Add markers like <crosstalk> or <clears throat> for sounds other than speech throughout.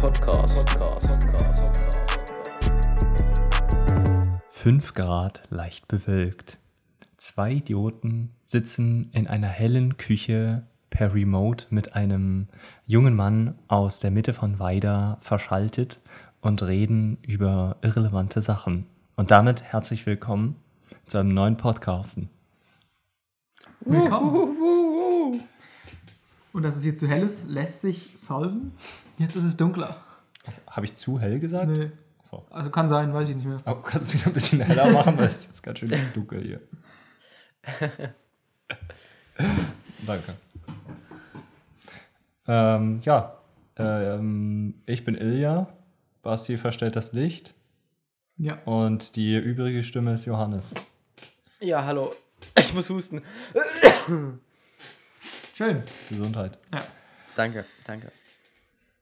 Podcast. Podcast. 5 Grad leicht bewölkt. Zwei Idioten sitzen in einer hellen Küche per Remote mit einem jungen Mann aus der Mitte von Weida verschaltet und reden über irrelevante Sachen. Und damit herzlich willkommen zu einem neuen Podcasten. Willkommen. Und dass es hier zu hell ist, lässt sich solven. Jetzt ist es dunkler. Also, Habe ich zu hell gesagt? Nee. So. Also kann sein, weiß ich nicht mehr. Aber kannst du wieder ein bisschen heller machen, weil es ist jetzt ganz schön dunkel hier. <laughs> Danke. Ähm, ja, ähm, ich bin Ilja. Basti verstellt das Licht. Ja. Und die übrige Stimme ist Johannes. Ja, hallo. Ich muss husten. Schön. Gesundheit. Ja. Danke, danke.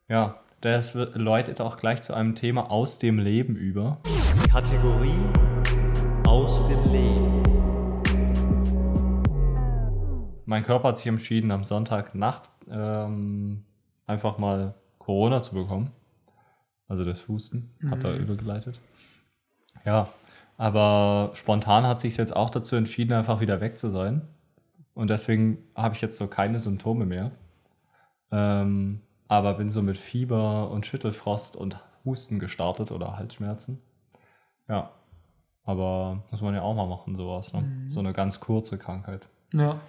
Ja, das läutet auch gleich zu einem Thema aus dem Leben über. Kategorie aus dem Leben. Mein Körper hat sich entschieden, am Sonntagnacht ähm, einfach mal Corona zu bekommen. Also das Husten hat er übergeleitet. Ja, aber spontan hat sich jetzt auch dazu entschieden, einfach wieder weg zu sein. Und deswegen habe ich jetzt so keine Symptome mehr. Ähm, aber bin so mit Fieber und Schüttelfrost und Husten gestartet oder Halsschmerzen. Ja. Aber muss man ja auch mal machen, sowas. Ne? So eine ganz kurze Krankheit. Ja.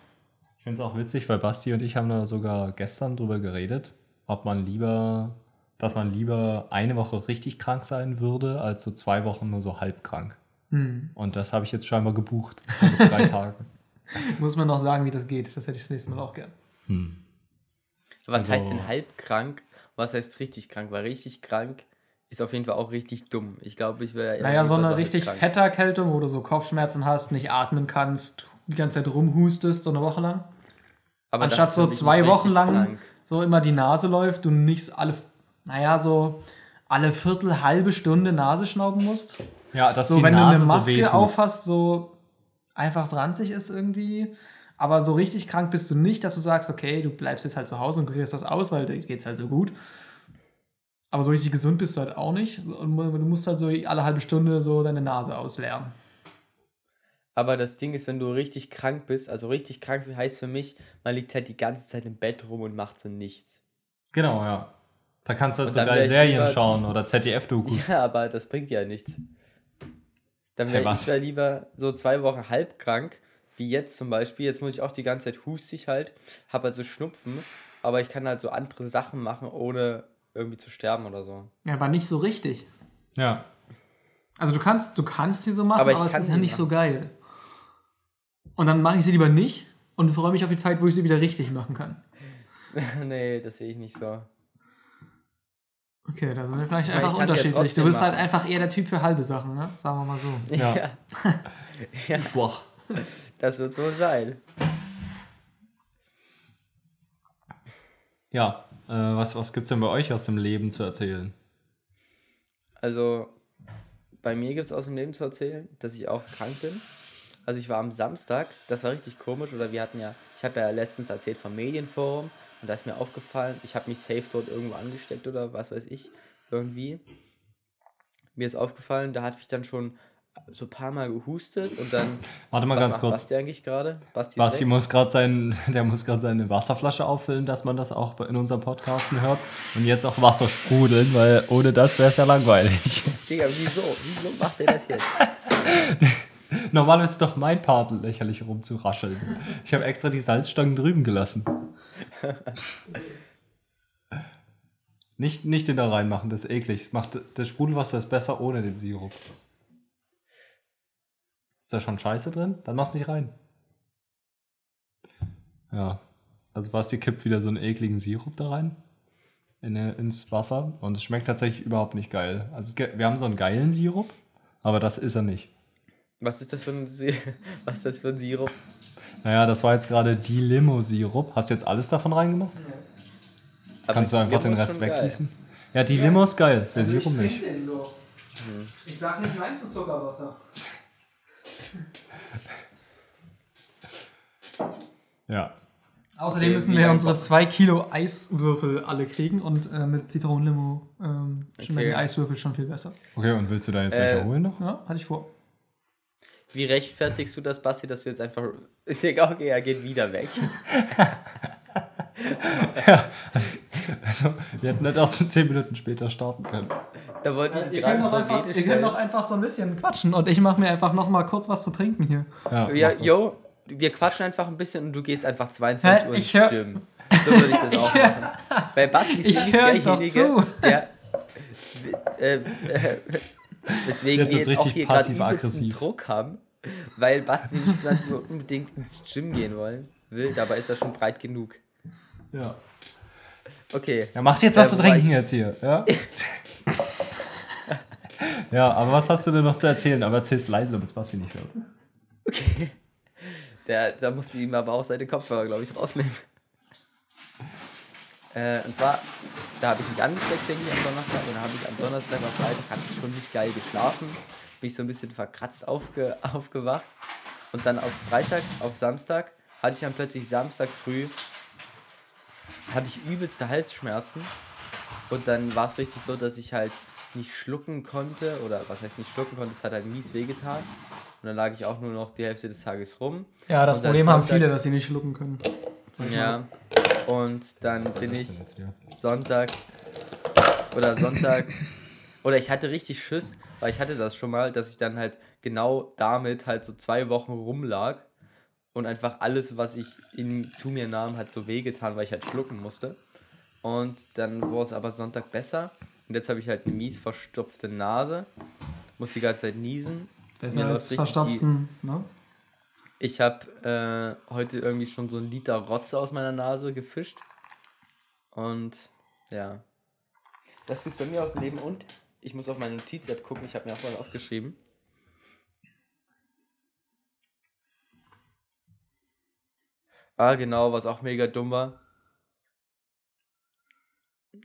Ich finde es auch witzig, weil Basti und ich haben da sogar gestern drüber geredet, ob man lieber, dass man lieber eine Woche richtig krank sein würde, als so zwei Wochen nur so halb krank. Hm. Und das habe ich jetzt scheinbar gebucht. Mit drei <laughs> Tagen. <laughs> Muss man noch sagen, wie das geht. Das hätte ich das nächste Mal auch gern. Hm. Was Also- heißt denn halb krank? Was heißt richtig krank? Weil richtig krank ist auf jeden Fall auch richtig dumm. Ich glaube, ich wäre. eher Naja, so eine richtig krank. fette Erkältung, wo du so Kopfschmerzen hast, nicht atmen kannst, die ganze Zeit rumhustest, so eine Woche lang. Aber das Anstatt so zwei Wochen lang krank. so immer die Nase läuft, du nicht alle, naja, so alle Viertel, halbe Stunde Nase schnauben musst. Ja, dass So, die wenn Nase du eine so Maske wehtut. aufhast, so einfach ranzig ist irgendwie. Aber so richtig krank bist du nicht, dass du sagst, okay, du bleibst jetzt halt zu Hause und kurierst das aus, weil dir geht's halt so gut. Aber so richtig gesund bist du halt auch nicht. Und du musst halt so alle halbe Stunde so deine Nase ausleeren. Aber das Ding ist, wenn du richtig krank bist, also richtig krank heißt für mich, man liegt halt die ganze Zeit im Bett rum und macht so nichts. Genau, ja. Da kannst du halt Und so geile Serien schauen oder ZDF-Dokus. <laughs> Ja, aber das bringt ja nichts. Dann wäre was? ich da lieber so zwei Wochen halb krank, wie jetzt zum Beispiel. Jetzt muss ich auch die ganze Zeit hustig halt, habe halt so Schnupfen, aber ich kann halt so andere Sachen machen, ohne irgendwie zu sterben oder so. Ja, aber nicht so richtig. Ja. Also du kannst, du kannst sie so machen, Aber aber, es ist ja nicht so machen. geil. Und dann mache ich sie lieber nicht und freue mich auf die Zeit, wo ich sie wieder richtig machen kann. <laughs> nee, das sehe ich nicht so. Okay, da sind wir vielleicht Ich einfach ja unterschiedlich. trotzdem du bist halt machen. einfach eher der Typ für halbe Sachen, ne? Sagen wir mal so. Ja. ja, <laughs> Schwach. das wird so sein. Ja. Äh, was was gibt es denn bei euch aus dem Leben zu erzählen? Also, bei mir gibt es aus dem Leben zu erzählen, dass ich auch krank bin. Also ich war am Samstag, das war richtig komisch, oder wir hatten ja, ich habe ja letztens erzählt vom Medienforum und da ist mir aufgefallen, ich habe mich safe dort irgendwo angesteckt oder was weiß ich, irgendwie. Mir ist aufgefallen, da hatte ich dann schon so ein paar Mal gehustet und dann. Warte mal was ganz macht kurz. Basti eigentlich gerade? Basti, Basti muss gerade sein, <laughs> der muss gerade seine Wasserflasche auffüllen, dass man das auch in unserem Podcasten hört. Und jetzt auch Wasser sprudeln, weil ohne das wäre es ja langweilig. <laughs> Digga, wieso? Wieso macht er das jetzt? Normal ist es doch mein Part, lächerlich rumzurascheln. Ich habe extra die Salzstangen drüben gelassen. <laughs> Nicht, nicht den da reinmachen, das ist eklig. Das, macht, das Sprudelwasser ist besser ohne den Sirup. Ist da schon Scheiße drin? Dann mach's nicht rein. Ja. Also Basti kippt wieder so einen ekligen Sirup da rein. In, ins Wasser. Und es schmeckt tatsächlich überhaupt nicht geil. Also es, wir haben so einen geilen Sirup, aber das ist er nicht. Was ist das für ein, <laughs> was ist das für ein Sirup? Naja, das war jetzt gerade die Limo-Sirup. Hast du jetzt alles davon reingemacht? Aber Kannst du einfach den Rest weggießen? Ja, die Limo ist geil, der Also Sirup ich nicht. den so. Ich sag nicht nein zu Zuckerwasser. <laughs> Ja. Außerdem müssen wir unsere braucht- zwei Kilo Eiswürfel alle kriegen und äh, mit Zitronenlimo ähm, schmecken Okay. die Eiswürfel schon viel besser. Okay, und willst du da jetzt Äh, welche holen noch? Ja, hatte ich vor. Wie rechtfertigst du das, Basti, dass du jetzt einfach. Ich denke, okay, er geht wieder weg. <laughs> Also, wir hätten nicht auch so 10 Minuten später starten können. Da wollte ich Ihr gerade könnt, doch zur einfach, Rede ihr könnt doch einfach so ein bisschen quatschen und ich mache mir einfach noch mal kurz was zu trinken hier. Ja, Ja, yo, wir quatschen einfach ein bisschen und du gehst einfach 22 Hä? Uhr Ich ins hör- Gym. So würde ich das <laughs> auch hör- machen. Weil Basti ist Ich doch derjenige, zu. der. <laughs> Äh, äh, weswegen Jetzt wir jetzt auch richtig hier gerade übelsten. Druck haben, weil Basti nämlich 20 Uhr unbedingt ins Gym gehen wollen will. Dabei ist er schon breit genug. Ja. Okay. Ja, macht jetzt was Äh, zu trinken ich- jetzt hier. Ja? ja, aber was hast du denn noch zu erzählen? Aber erzähl's leise, damit es Basti nicht hört. Der, da musst du ihm aber auch seine Kopfhörer, glaube ich, rausnehmen. Äh, und zwar, da habe ich mich angesteckt, denke ich, am Donnerstag. Und dann habe ich am Donnerstag auf Freitag hatte ich schon nicht geil geschlafen. Bin ich so ein bisschen verkratzt aufge, <laughs> aufgewacht. Und dann auf Freitag, auf Samstag, hatte ich dann plötzlich Samstag früh, hatte ich übelste Halsschmerzen. Und dann war es richtig so, dass ich halt nicht schlucken konnte. Oder was heißt nicht schlucken konnte, es hat halt mies wehgetan. Und dann lag ich auch nur noch die Hälfte des Tages rum. Ja, das Problem haben viele, dass sie nicht schlucken können. Ja. Und dann bin ich jetzt hier? Sonntag oder Sonntag oder ich hatte richtig Schiss, weil ich hatte das schon mal, dass ich dann halt genau damit halt so zwei Wochen rumlag und einfach alles, was ich in, zu mir nahm, hat so wehgetan, weil ich halt schlucken musste. Und dann wurde es aber Sonntag besser und jetzt habe ich halt eine mies verstopfte Nase, muss die ganze Zeit niesen. Besser als verstopften, ne? Ich habe äh, heute irgendwie schon so ein Liter Rotze aus meiner Nase gefischt. Und ja. Das ist bei mir aus dem Leben. Und ich muss auf meine Notiz-App gucken. Ich habe mir auch was aufgeschrieben. Ah, genau, was auch mega dumm war.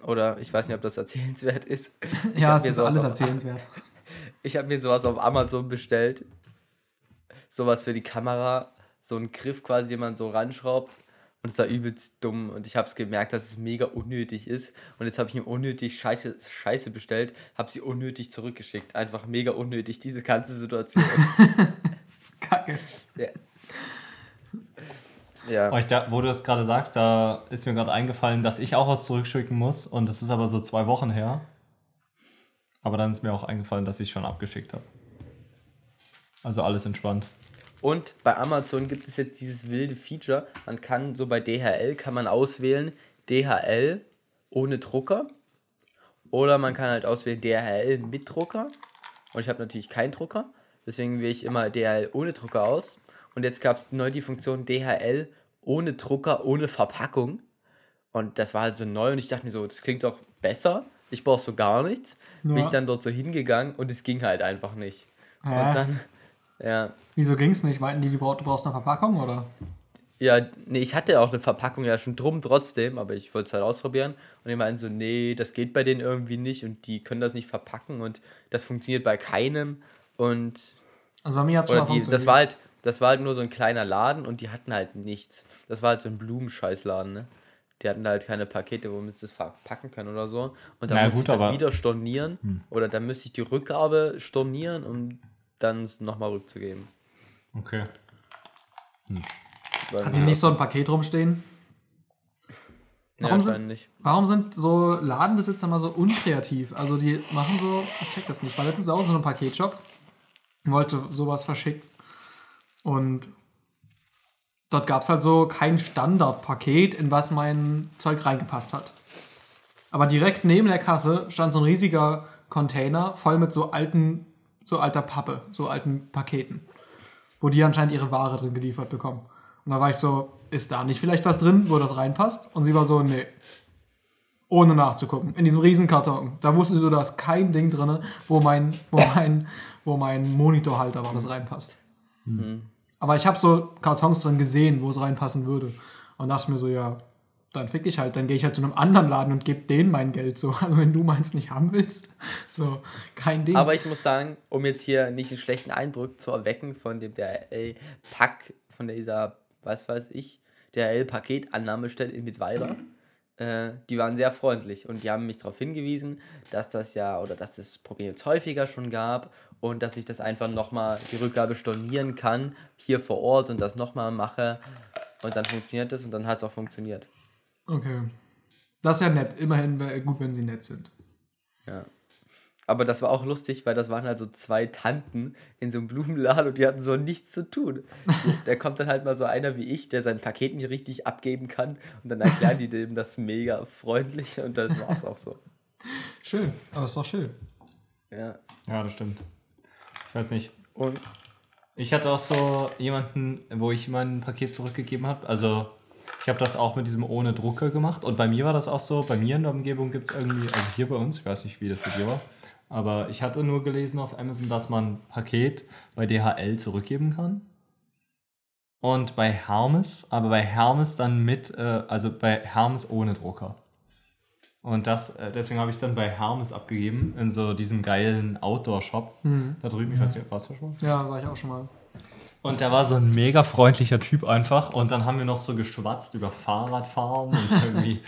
Oder ich weiß nicht, ob das erzählenswert ist. Ich Ja, es ist alles auf- erzählenswert. <laughs> Ich habe mir sowas auf Amazon bestellt. Sowas für die Kamera. So ein Griff quasi, den man so ranschraubt. Und es war übelst dumm. Und ich habe es gemerkt, dass es mega unnötig ist. Und jetzt habe ich mir unnötig Scheiße, Scheiße bestellt. Habe sie unnötig zurückgeschickt. Einfach mega unnötig, diese ganze Situation. <laughs> Kacke. ja. ja. Oh, ich da, wo du das gerade sagst, da ist mir gerade eingefallen, dass ich auch was zurückschicken muss. Und das ist aber so zwei Wochen her. Aber dann ist mir auch eingefallen, dass ich schon abgeschickt habe. Also alles entspannt. Und bei Amazon gibt es jetzt dieses wilde Feature. Man kann so bei DHL kann man auswählen DHL ohne Drucker. Oder man kann halt auswählen DHL mit Drucker. Und ich habe natürlich keinen Drucker. Deswegen wähle ich immer DHL ohne Drucker aus. Und jetzt gab es neu die Funktion DHL ohne Drucker, ohne Verpackung. Und das war halt so neu und ich dachte mir so, das klingt doch besser. Ich brauche so gar nichts. Bin Ja. ich dann dort so hingegangen und es ging halt einfach nicht. Hä? Und dann, ja, Wieso ging's nicht? Meinten die, du brauchst, du brauchst eine Verpackung, oder? Ja, nee, ich hatte auch eine Verpackung ja schon drum trotzdem, aber ich wollte es halt ausprobieren. Und die meinten so, nee, das geht bei denen irgendwie nicht und die können das nicht verpacken und das funktioniert bei keinem. Und Also bei mir hat schon mal die, das war halt, das war halt nur so ein kleiner Laden und die hatten halt nichts. Das war halt so ein Blumenscheißladen, ne? Die hatten halt keine Pakete, womit sie es verpacken können oder so. Und dann Na musste ich das aber- Hm. wieder stornieren. Oder dann müsste ich die Rückgabe stornieren, um dann es nochmal rückzugeben. Okay. Weil Hatten die nicht so ein Paket rumstehen? ja, warum sind- anscheinend nicht. Warum sind so Ladenbesitzer mal so unkreativ? Also die machen so, ich check das nicht. Ich war letztens auch in so einem Paketshop, wollte sowas verschicken. Und dort gab es halt so kein Standardpaket, in was mein Zeug reingepasst hat. Aber direkt neben der Kasse stand so ein riesiger Container voll mit so alten, so alter Pappe, so alten Paketen. Wo die anscheinend ihre Ware drin geliefert bekommen. Und da war ich so, ist da nicht vielleicht was drin, wo das reinpasst? Und sie war so, nee. Ohne nachzugucken. In diesem riesen Karton. Da wusste sie so, da ist kein Ding drin, wo mein, wo mein, wo mein Monitorhalter war, das reinpasst. Aber ich habe so Kartons drin gesehen, wo es reinpassen würde. Und dachte mir so, ja, dann fick ich halt. Dann gehe ich halt zu einem anderen Laden und gebe denen mein Geld so. <laughs> Also wenn du meins nicht haben willst, so, kein Ding. Aber ich muss sagen, um jetzt hier nicht einen schlechten Eindruck zu erwecken von dem der ey, Pack, von dieser, was weiß ich, DHL-Paketannahmestelle in Mittweida. Äh, die waren sehr freundlich und die haben mich darauf hingewiesen, dass das ja oder dass das Problem jetzt häufiger schon gab und dass ich das einfach nochmal die Rückgabe stornieren kann hier vor Ort und das nochmal mache und dann funktioniert das und dann hat es auch funktioniert. Okay. Das ist ja nett. Immerhin wäre gut, wenn sie nett sind. Ja. Aber das war auch lustig, weil das waren halt so zwei Tanten in so einem Blumenladen und die hatten so nichts zu tun. <laughs> da kommt dann halt mal so einer wie ich, der sein Paket nicht richtig abgeben kann und dann erklären die dem das mega freundlich und das war's auch so. Schön, aber ist doch schön. Ja. Ja, das stimmt. Ich weiß nicht. Und Ich hatte auch so jemanden, wo ich mein Paket zurückgegeben habe. Also ich habe das auch mit diesem ohne Drucker gemacht. Und bei mir war das auch so, bei mir in der Umgebung gibt es irgendwie, also hier bei uns, ich weiß nicht, wie das bei dir war, aber ich hatte nur gelesen auf Amazon, dass man Paket bei DHL zurückgeben kann. Und bei Hermes, aber bei Hermes dann mit, äh, also bei Hermes ohne Drucker. Und das, äh, deswegen habe ich es dann bei Hermes abgegeben, in so diesem geilen Outdoor-Shop. Da drüben, ich weiß nicht, was schon mal. Ja, war ich auch schon mal. Und der war so ein mega freundlicher Typ einfach. Und dann haben wir noch so geschwatzt über Fahrradfahren und <laughs> irgendwie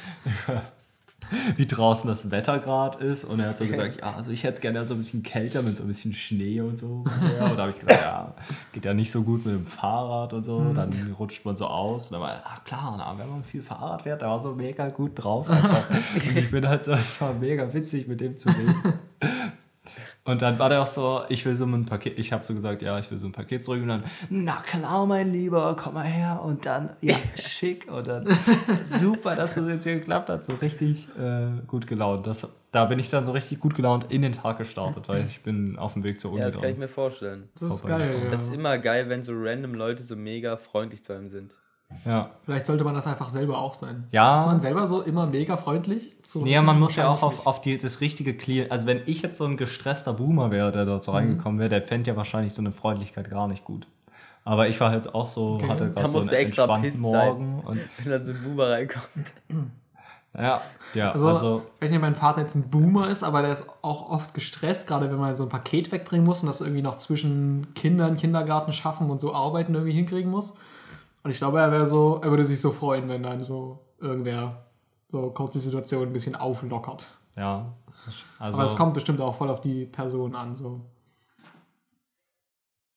wie draußen das Wetter gerade ist. Und er hat so gesagt, ja, also ich hätte es gerne so ein bisschen kälter mit so ein bisschen Schnee und so. Ja, und da habe ich gesagt, ja, geht ja nicht so gut mit dem Fahrrad und so. Dann rutscht man so aus. Und dann war, ach klar, na, wenn man viel Fahrrad fährt, der war so mega gut drauf. Einfach. <laughs> Und ich bin halt so, es war mega witzig, mit dem zu reden. <laughs> Und dann war der auch so, ich will so ein Paket, ich habe so gesagt, ja, ich will so ein Paket zurück und dann, na klar, mein Lieber, komm mal her und dann, ja, <laughs> schick und dann, super, dass das jetzt hier geklappt hat, so richtig äh, gut gelaunt. Das, da bin ich dann so richtig gut gelaunt in den Tag gestartet, weil ich bin auf dem Weg zur Uni. ja, das kann ich mir vorstellen. Das ist geil. Ja. Das ist immer geil, wenn so random Leute so mega freundlich zu einem sind. Ja. Vielleicht sollte man das einfach selber auch sein. Ja. Ist man selber so immer mega freundlich? Zu Nee, man muss ja auch auf, auf die, das richtige Klientel. Also, wenn ich jetzt so ein gestresster Boomer wäre, der dort so Mhm. reingekommen wäre, der fände ja wahrscheinlich so eine Freundlichkeit gar nicht gut. Aber ich war halt auch so, Okay. hatte Da gerade so einen extra entspannten piss sein. Morgen. Und, <laughs> Wenn dann so ein Boomer reinkommt. ja, ja, Also, also ich weiß nicht, ob mein Vater jetzt ein Boomer ist, aber der ist auch oft gestresst, gerade wenn man so ein Paket wegbringen muss und das irgendwie noch zwischen Kindern, Kindergarten schaffen und so arbeiten irgendwie hinkriegen muss. Und ich glaube, er wäre so, er würde sich so freuen, wenn dann so irgendwer so kurz die Situation ein bisschen auflockert. Ja. Also, aber es kommt bestimmt auch voll auf die Person an, so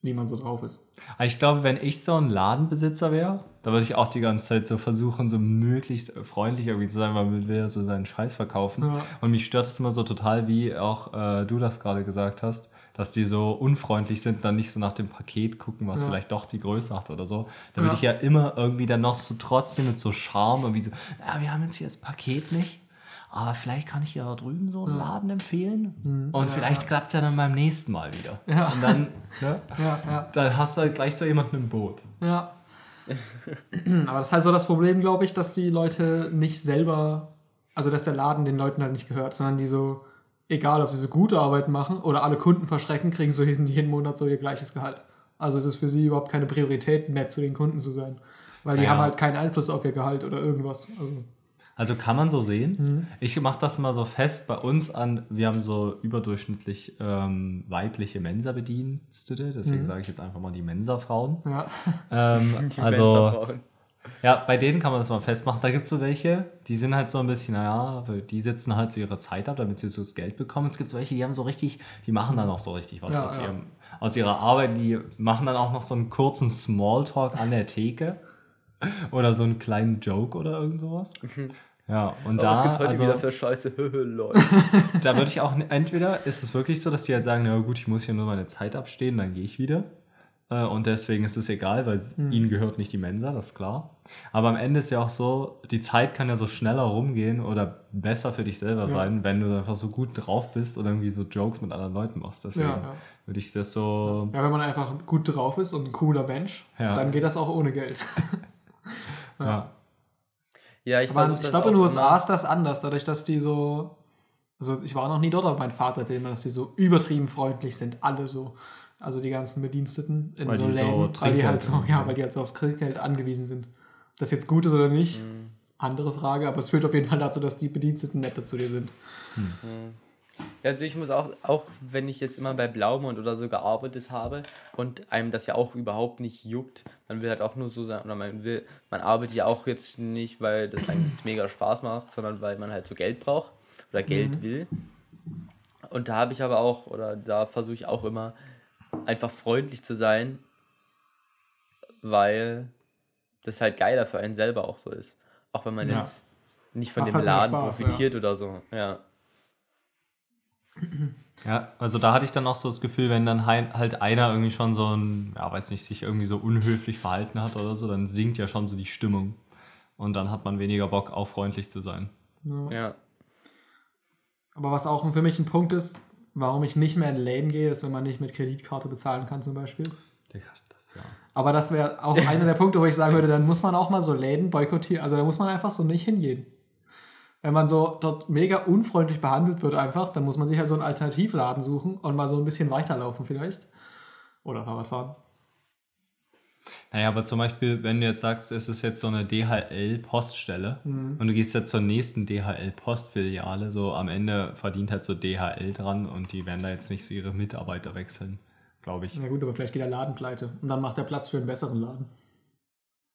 wie man so drauf ist. ich glaube, wenn ich so ein Ladenbesitzer wäre, da würde ich auch die ganze Zeit so versuchen, so möglichst freundlich irgendwie zu sein, weil man will ja so seinen Scheiß verkaufen. Ja. Und mich stört es immer so total, wie auch äh, du das gerade gesagt hast, dass die so unfreundlich sind, dann nicht so nach dem Paket gucken, was Ja. vielleicht doch die Größe hat oder so. Da würde Ja. ich ja immer irgendwie dann noch so trotzdem mit so Charme irgendwie so, ja, wir haben jetzt hier das Paket nicht. Aber vielleicht kann ich ja drüben so einen. Laden empfehlen. Mhm. Und Ja, vielleicht ja. klappt es ja dann beim nächsten Mal wieder. Ja. Und dann, <laughs> ne, Ja, ja. dann hast du halt gleich so jemanden im Boot. Ja. <clears throat> Aber das ist halt so das Problem, glaube ich, dass die Leute nicht selber, also dass der Laden den Leuten halt nicht gehört, sondern die so, egal ob sie so gute Arbeit machen oder alle Kunden verschrecken, kriegen so jeden, jeden Monat so ihr gleiches Gehalt. Also es ist für sie überhaupt keine Priorität, nett zu den Kunden zu sein. Weil die Ja. haben halt keinen Einfluss auf ihr Gehalt oder irgendwas. Also, Also kann man so sehen. Mhm. Ich mache das mal so fest bei uns an. Wir haben so überdurchschnittlich ähm, weibliche Mensa-Bedienstete, deswegen Mhm. sage ich jetzt einfach mal die Mensa-Frauen. ja. Ähm, <laughs> Die also Mensa-Frauen. ja, bei denen kann man das mal festmachen. Da gibt es so welche, die sind halt so ein bisschen, naja, die sitzen halt so ihre Zeit ab, damit sie so das Geld bekommen. Es gibt so welche, die haben so richtig, die machen dann auch so richtig was Ja, aus, ja. Ihrem, aus ihrer Arbeit. Die machen dann auch noch so einen kurzen Smalltalk an der Theke <laughs> oder so einen kleinen Joke oder irgend sowas. Ja, und Oh, da, was gibt's heute also, wieder für Scheiße? <laughs> Lol. <laughs> da würde ich auch, entweder ist es wirklich so, dass die halt sagen, na gut, ich muss hier nur meine Zeit abstehen, dann gehe ich wieder. Äh, Und deswegen ist es egal, weil es- ihnen gehört nicht die Mensa, das ist klar. Aber am Ende ist ja auch so, die Zeit kann ja so schneller rumgehen oder besser für dich selber Ja. sein, wenn du einfach so gut drauf bist oder irgendwie so Jokes mit anderen Leuten machst. Deswegen Ja, ja. würde ich das so, ja, wenn man einfach gut drauf ist und ein cooler Mensch, Ja. dann geht das auch ohne Geld. <laughs> ja. Ja, ich Aber versuche ich glaube, in den USA ist das anders, dadurch, dass die so. Also, ich war noch nie dort, aber mein Vater erzählt mir, dass die so übertrieben freundlich sind, alle so. Also, die ganzen Bediensteten in Weil so die so Läden, weil die halt so, ja, weil die halt so aufs Trinkgeld angewiesen sind. Ob das jetzt gut ist oder nicht, andere Frage, aber es führt auf jeden Fall dazu, dass die Bediensteten netter zu dir sind. Ja, also ich muss auch, auch wenn ich jetzt immer bei Blaumund oder so gearbeitet habe und einem das ja auch überhaupt nicht juckt, man will halt auch nur so sein, oder man will, man arbeitet ja auch jetzt nicht, weil das einem jetzt mega Spaß macht, sondern weil man halt so Geld braucht oder Geld will. Und da habe ich aber auch, oder da versuche ich auch immer einfach freundlich zu sein, weil das halt geiler für einen selber auch so ist. Auch wenn man Ja. jetzt nicht von Macht dem halt Laden Spaß, profitiert oder so. Ja. Ja, also da hatte ich dann auch so das Gefühl, wenn dann halt einer irgendwie schon so ein, ja, weiß nicht, sich irgendwie so unhöflich verhalten hat oder so, dann sinkt ja schon so die Stimmung. Und dann hat man weniger Bock, auch freundlich zu sein. Ja. Aber was auch für mich ein Punkt ist, warum ich nicht mehr in Läden gehe, ist, wenn man nicht mit Kreditkarte bezahlen kann zum Beispiel. Digga, das ja. Aber das wäre auch einer der Punkte, wo ich sagen würde, dann muss man auch mal so Läden boykottieren. Also da muss man einfach so nicht hingehen. Wenn man so dort mega unfreundlich behandelt wird einfach, dann muss man sich halt so einen Alternativladen suchen und mal so ein bisschen weiterlaufen vielleicht. Oder Fahrrad fahren. Naja, aber zum Beispiel, wenn du jetzt sagst, es ist jetzt so eine DHL-Poststelle und du gehst jetzt zur nächsten DHL-Postfiliale, so am Ende verdient halt so DHL dran und die werden da jetzt nicht so ihre Mitarbeiter wechseln, glaube ich. Na gut, aber vielleicht geht der Laden pleite. Und dann macht er Platz für einen besseren Laden.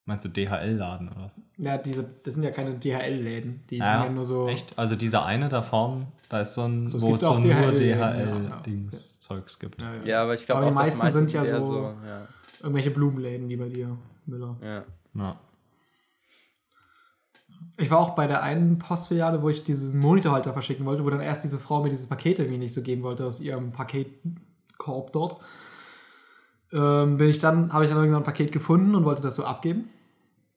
Meinst du DHL-Laden oder was? Ja, diese, das sind ja keine DHL-Läden. Die Ja, sind ja nur so. Echt? Also dieser eine da vorne, da ist so ein, So, wo es so auch nur DHL-Dings-Zeugs gibt. Ja, ja. Ja, aber ich glaube die meisten sind ja so- ja. Irgendwelche Blumenläden wie bei dir, Müller. ja. Ja. Ich war auch bei der einen Postfiliale, wo ich diesen Monitorhalter verschicken wollte, wo dann erst diese Frau mir dieses Paket irgendwie nicht so geben wollte aus ihrem Paketkorb dort. Ähm, bin ich dann, habe ich dann irgendwann ein Paket gefunden und wollte das so abgeben.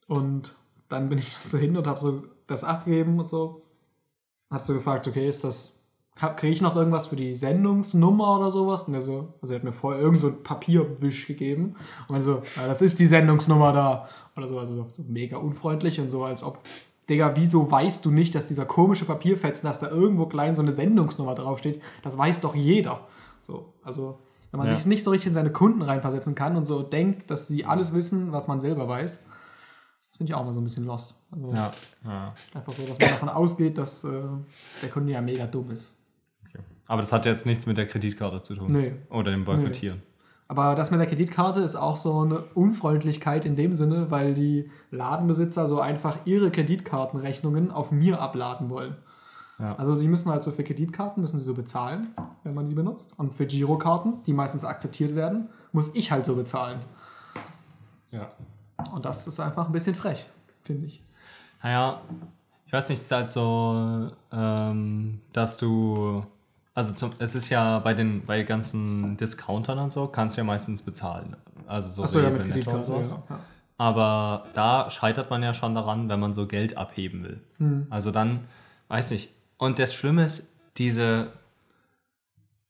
Und dann bin ich <laughs> so hin und habe so das abgegeben und so. Hab so gefragt, okay, ist das, kriege ich noch irgendwas für die Sendungsnummer oder sowas? Und er so, also er hat mir vorher irgend so ein Papierwisch gegeben. Und er so, ja, das ist die Sendungsnummer da. Oder so, also so mega unfreundlich und so, als ob, Digga, wieso weißt du nicht, dass dieser komische Papierfetzen, dass da irgendwo klein so eine Sendungsnummer draufsteht? Das weiß doch jeder. So, also, wenn man Ja. sich nicht so richtig in seine Kunden reinversetzen kann und so denkt, dass sie alles wissen, was man selber weiß, das finde ich auch mal so ein bisschen lost. Also, Ja. ja. Einfach so, dass man davon ausgeht, dass äh, der Kunde ja mega dumm ist. Okay. Aber das hat jetzt nichts mit der Kreditkarte zu tun. Nee. Oder dem Boykottieren. Aber das mit der Kreditkarte ist auch so eine Unfreundlichkeit in dem Sinne, weil die Ladenbesitzer so einfach ihre Kreditkartenrechnungen auf mir abladen wollen. Ja. Also die müssen halt so für Kreditkarten, müssen sie so bezahlen, wenn man die benutzt. Und für Girokarten, die meistens akzeptiert werden, muss ich halt so bezahlen. ja. Und das ist einfach ein bisschen frech, finde ich. Naja, ich weiß nicht, es ist halt so, ähm, dass du, also zum, es ist ja bei den bei ganzen Discountern und so, kannst du ja meistens bezahlen. Also so Achso, ja, Rewe, mit Netto und Kreditkarte. sowas. Ja, ja. Aber da scheitert man ja schon daran, wenn man so Geld abheben will. Hm. Also dann, weiß nicht. Und das Schlimme ist, diese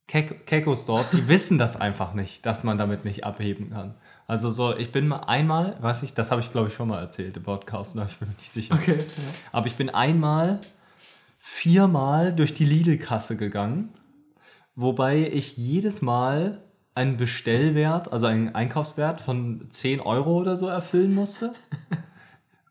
Kek Kekos dort, die wissen das einfach nicht, dass man damit nicht abheben kann. Also so, ich bin mal einmal, weiß ich, das habe ich glaube ich schon mal erzählt im Podcast, ne? ich bin mir nicht sicher. Okay. Ja. Aber ich bin einmal viermal durch die Lidl-Kasse gegangen, wobei ich jedes Mal einen Bestellwert, also einen Einkaufswert von 10 Euro oder so erfüllen musste.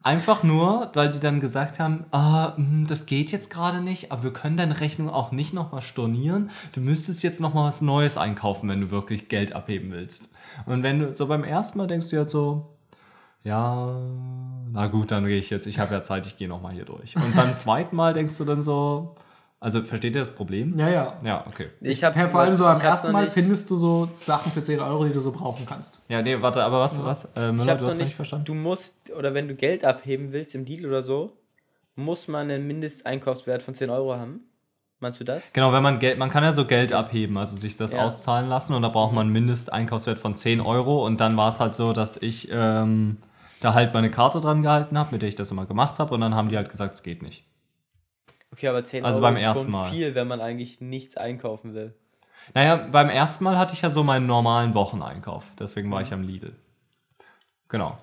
Einfach nur, weil die dann gesagt haben, ah, hm, das geht jetzt gerade nicht, aber wir können deine Rechnung auch nicht nochmal stornieren. Du müsstest jetzt nochmal was Neues einkaufen, wenn du wirklich Geld abheben willst. Und wenn du so beim ersten Mal denkst du jetzt so, ja, na gut, dann gehe ich jetzt, ich habe ja Zeit, ich gehe nochmal hier durch. Und beim zweiten Mal denkst du dann so, also versteht ihr das Problem? ja, ja. Ja, okay. Ich habe Ja, vor allem so am ich ersten Mal findest du so Sachen für 10 Euro, die du so brauchen kannst. Ja, nee, warte, aber was, was? Äh, Ich Müller, hab's du noch hast nicht, nicht verstanden? Du musst, oder wenn du Geld abheben willst im Deal oder so, muss man einen Mindesteinkaufswert von 10 Euro haben. Meinst du das? Genau, wenn man Geld, man kann ja so Geld abheben, also sich das Ja. auszahlen lassen und da braucht man einen Mindesteinkaufswert von 10 Euro und dann war es halt so, dass ich ähm, da halt meine Karte dran gehalten habe, mit der ich das immer gemacht habe und dann haben die halt gesagt, es geht nicht. Okay, aber 10 Also Euro beim ist ersten schon Mal. viel, wenn man eigentlich nichts einkaufen will. Naja, beim ersten Mal hatte ich ja so meinen normalen Wocheneinkauf, deswegen war ich am Lidl. Genau.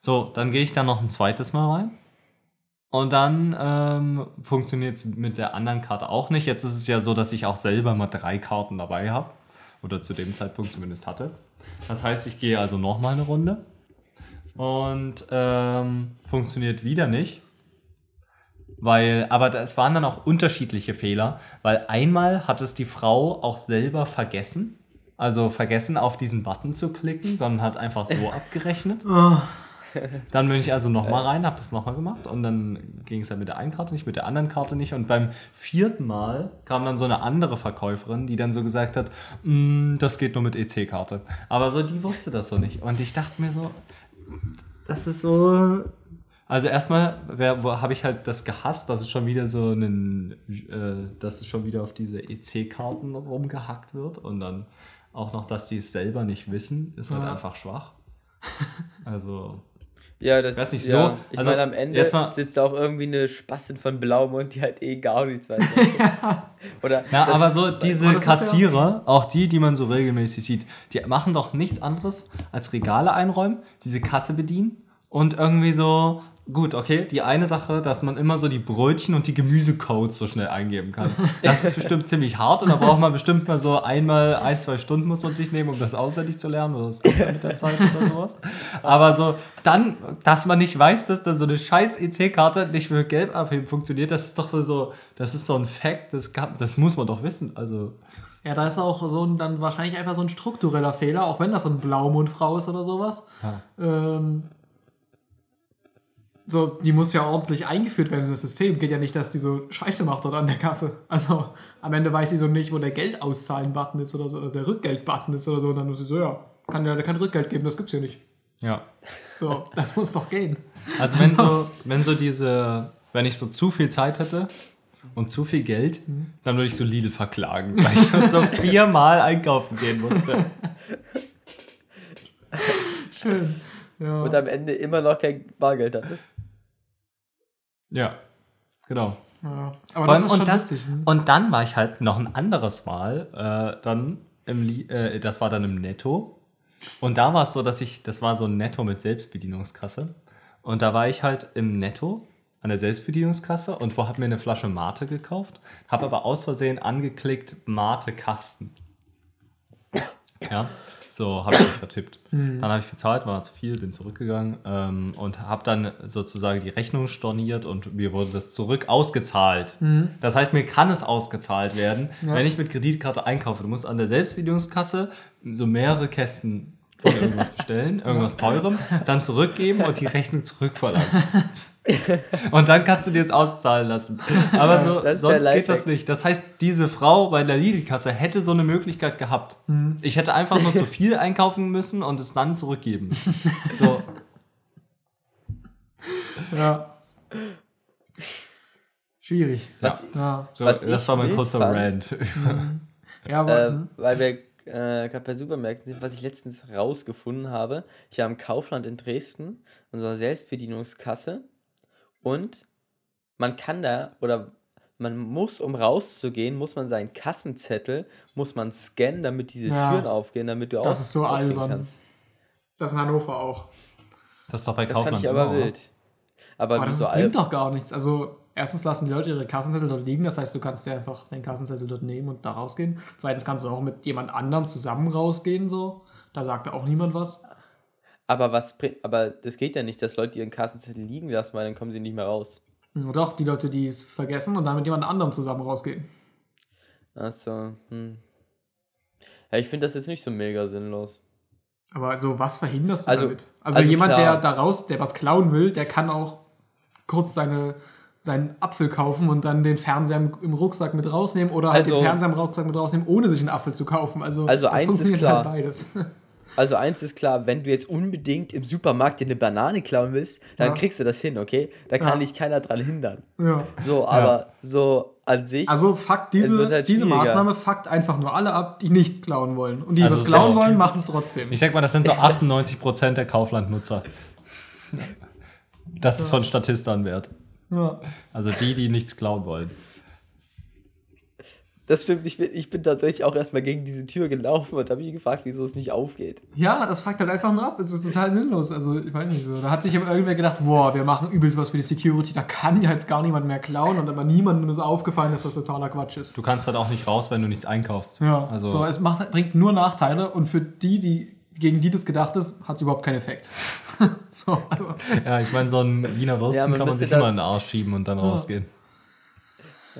So, dann gehe ich dann noch ein zweites Mal rein. Und dann ähm, funktioniert es mit der anderen Karte auch nicht. Jetzt ist es ja so, dass ich auch selber mal drei Karten dabei habe. Oder zu dem Zeitpunkt zumindest hatte. Das heißt, ich gehe also nochmal eine Runde. Und ähm, funktioniert wieder nicht. Weil, aber es waren dann auch unterschiedliche Fehler, weil einmal hat es die Frau auch selber vergessen. Also vergessen, auf diesen Button zu klicken, sondern hat einfach so <laughs> abgerechnet. Oh, Dann bin ich also nochmal rein, habe das nochmal gemacht und dann ging es halt mit der einen Karte nicht, mit der anderen Karte nicht. Und beim vierten Mal kam dann so eine andere Verkäuferin, die dann so gesagt hat, "Mm, das geht nur mit EC-Karte. Aber so, die wusste das so nicht. Und ich dachte mir so, das ist so. Also erstmal habe ich halt das gehasst, dass es schon wieder so einen, äh, dass es schon wieder auf diese EC-Karten rumgehackt wird und dann auch noch, dass die es selber nicht wissen, ist halt Ja. einfach schwach. <laughs> Also Ja, das Weiß nicht, ja, so, Ich also meine, am Ende jetzt mal- sitzt da auch irgendwie eine Spassin von Blaumund, die halt eh gar nichts weiß. <laughs> <laughs> Oder Na, das- aber so diese Oh, ist ja- Kassierer, auch die, die man so regelmäßig sieht, die machen doch nichts anderes als Regale einräumen, diese Kasse bedienen und irgendwie so, gut, okay, die eine Sache, dass man immer so die Brötchen und die Gemüsecodes so schnell eingeben kann. Das ist bestimmt ziemlich hart und da braucht man bestimmt mal so einmal, ein, zwei Stunden muss man sich nehmen, um das auswendig zu lernen oder das kommt mit der Zeit oder sowas. Aber so, dann, dass man nicht weiß, dass da so eine scheiß EC-Karte nicht für Gelb abheben funktioniert, das ist doch so, das ist so ein Fact, das, gab, das muss man doch wissen. Also, Ja, da ist auch so ein, dann wahrscheinlich einfach so ein struktureller Fehler, auch wenn das so eine Blaumundfrau ist oder sowas. Ähm, so, die muss ja ordentlich eingeführt werden in das System. Geht ja nicht, dass die so Scheiße macht dort an der Kasse. Also am Ende weiß sie so nicht, wo der Geldauszahlen-Button ist oder so, oder der Rückgeld-Button ist oder so. Und dann muss sie so, ja, kann ja kein Rückgeld geben, das gibt's hier nicht. ja. So, das muss doch gehen. Also wenn so, wenn so diese, wenn ich so zu viel Zeit hätte und zu viel Geld, dann würde ich so Lidl verklagen, weil ich schon so <laughs> viermal einkaufen gehen musste. Schön. Ja. und am Ende immer noch kein Bargeld hattest. Ja, genau. ja. Aber Vor das ist schon und, das, ne? und dann war ich halt noch ein anderes Mal, äh, dann im, äh, das war dann im Netto. Und da war es so, dass ich, das war so ein Netto mit Selbstbedienungskasse. Und da war ich halt im Netto an der Selbstbedienungskasse und wo habe mir eine Flasche Mate gekauft, habe aber aus Versehen angeklickt Mate Kasten. Ja, so habe ich mich vertippt. <laughs> Dann habe ich bezahlt, war zu viel, bin zurückgegangen ähm, und habe dann sozusagen die Rechnung storniert und mir wurde das zurück ausgezahlt. Das heißt, mir kann es ausgezahlt werden, wenn ich mit Kreditkarte einkaufe. Du musst an der Selbstbedienungskasse so mehrere Kästen von irgendwas bestellen, irgendwas teurem, dann zurückgeben und die Rechnung zurückverlangen. <laughs> <laughs> Und dann kannst du dir es auszahlen lassen. Aber so, sonst geht das nicht. Das heißt, diese Frau bei der Lidl-Kasse hätte so eine Möglichkeit gehabt. Ich hätte einfach nur zu <laughs> viel einkaufen müssen und es dann zurückgeben. So, Ja. Schwierig. Was, Ja. so Was das war mein kurzer fand- Rant. Ja, aber. äh, hm. weil wir äh, gerade bei Supermärkten sind, was ich letztens rausgefunden habe. Ich war im Kaufland in Dresden, einer Selbstbedienungskasse und man kann da oder man muss, um rauszugehen, muss man seinen Kassenzettel, muss man scannen, damit diese Ja. Türen aufgehen, damit du Das aus- ist so albern. kannst. Das in Hannover auch. Das ist doch bei Das Kaufland fand ich aber immer, wild. Aber, Aber das so bringt doch gar nichts. Also, erstens lassen die Leute ihre Kassenzettel dort liegen. Das heißt, du kannst dir einfach deinen Kassenzettel dort nehmen und da rausgehen. Zweitens kannst du auch mit jemand anderem zusammen rausgehen. So. Da sagt auch niemand was. Aber was aber das geht ja nicht, dass Leute ihren Kassenzettel liegen lassen, weil dann kommen sie nicht mehr raus. Nur doch, die Leute, die es vergessen und dann mit jemand anderem zusammen rausgehen. Achso, hm. Ja, ich finde das jetzt nicht so mega sinnlos. Aber also, was verhinderst du Also- damit? Also, also jemand, klar. der da raus, der was klauen will, der kann auch kurz seine, seinen Apfel kaufen und dann den Fernseher im, Rucksack mit rausnehmen oder halt Also- den Fernseher im Rucksack mit rausnehmen, ohne sich einen Apfel zu kaufen. Also, Also das eins ist funktioniert klar. halt beides. <laughs> Also eins ist klar, wenn du jetzt unbedingt im Supermarkt dir eine Banane klauen willst, dann Ja. kriegst du das hin, okay? Da kann Ja. dich keiner dran hindern. ja. So, aber so an sich. Also fuckt Es diese, halt diese. Maßnahme fuckt einfach nur alle ab, die nichts klauen wollen. Und die Also was klauen wollen, machen es trotzdem. Ich sag mal, das sind so 98% der Kaufland-Nutzer. Das ist von Statistern wert. Ja. Also die, die nichts klauen wollen. Das stimmt, ich bin, ich bin tatsächlich auch erstmal gegen diese Tür gelaufen und habe mich gefragt, wieso es nicht aufgeht. ja, das fuckt halt einfach nur ab. Es ist total sinnlos. Also, ich weiß nicht so. Da hat sich irgendwer gedacht, boah, wir machen übelst was für die Security, da kann ja jetzt gar niemand mehr klauen. Und aber niemandem ist aufgefallen, dass das totaler Quatsch ist. Du kannst halt auch nicht raus, wenn du nichts einkaufst. Ja, Also, so, es macht, bringt nur Nachteile und für die, die gegen die das gedacht ist, hat es überhaupt keinen Effekt. <laughs> so, also, Ja, ich meine, so ein Wiener Würstchen Ja, man kann man sich immer in den Arsch schieben und dann rausgehen.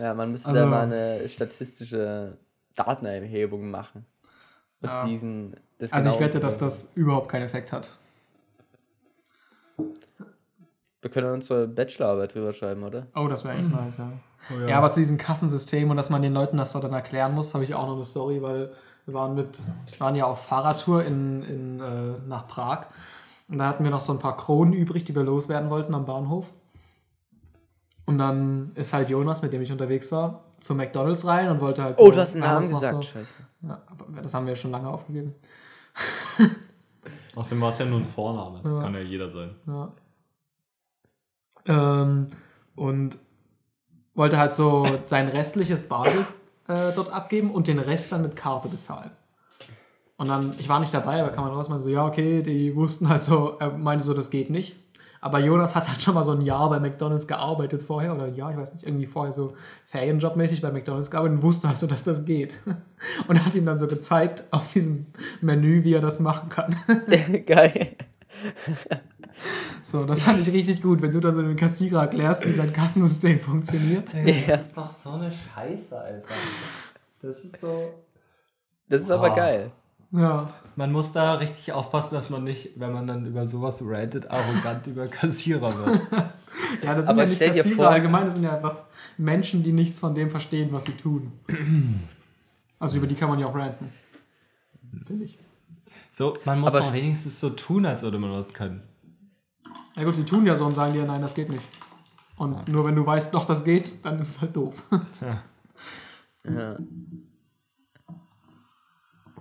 Ja, man müsste Also- da mal eine statistische Datenerhebung machen. Und Ja. diesen. Das also ich genau wette, dass das überhaupt keinen Effekt hat. Wir können unsere Bachelorarbeit drüber schreiben, oder? Oh, das wäre echt nice, ja. Oh Ja. aber zu diesem Kassensystem und dass man den Leuten das so dann erklären muss, habe ich auch noch eine Story, weil wir waren mit, waren ja auf Fahrradtour in, in, äh, nach Prag und da hatten wir noch so ein paar Kronen übrig, die wir loswerden wollten am Bahnhof. Und dann ist halt Jonas, mit dem ich unterwegs war, zu McDonalds rein und wollte halt so. Oh, du hast einen Namen gesagt, So, scheiße. ja, aber das haben wir schon lange aufgegeben. Außerdem war es ja nur ein Vorname. Das Ja. kann ja jeder sein. Ja. Ähm, und wollte halt so sein restliches Bargeld äh, dort abgeben und den Rest dann mit Karte bezahlen. Und dann, ich war nicht dabei, aber kam man raus, meinte so, ja, okay, die wussten halt so, er meinte so, das geht nicht. Aber Jonas hat halt schon mal so ein Jahr bei McDonalds gearbeitet vorher, oder ja, ich weiß nicht, irgendwie vorher so Ferienjobmäßig bei McDonalds gearbeitet und wusste halt so, dass das geht. <laughs> Und hat ihm dann so gezeigt auf diesem Menü, wie er das machen kann. <laughs> Geil. So, das fand ich richtig gut, wenn du dann so den Kassierer erklärst, wie sein Kassensystem <laughs> funktioniert. Das ist doch so eine Scheiße, Alter. Das ist so. Das ist aber Ah. geil. Ja, Man muss da richtig aufpassen, dass man nicht, wenn man dann über sowas rantet, arrogant <laughs> über Kassierer wird. <laughs> ja das sind Aber ja nicht Kassierer vor- allgemein, das sind ja einfach Menschen, die nichts von dem verstehen, was sie tun. <clears throat> Also über die kann man ja auch ranten. Finde ich. So, man muss Aber wenigstens so tun, als würde man was können. Ja gut, sie tun ja so und sagen dir, nein, das geht nicht. Und nur wenn du weißt, doch, das geht, dann ist es halt doof. Ja. Ja.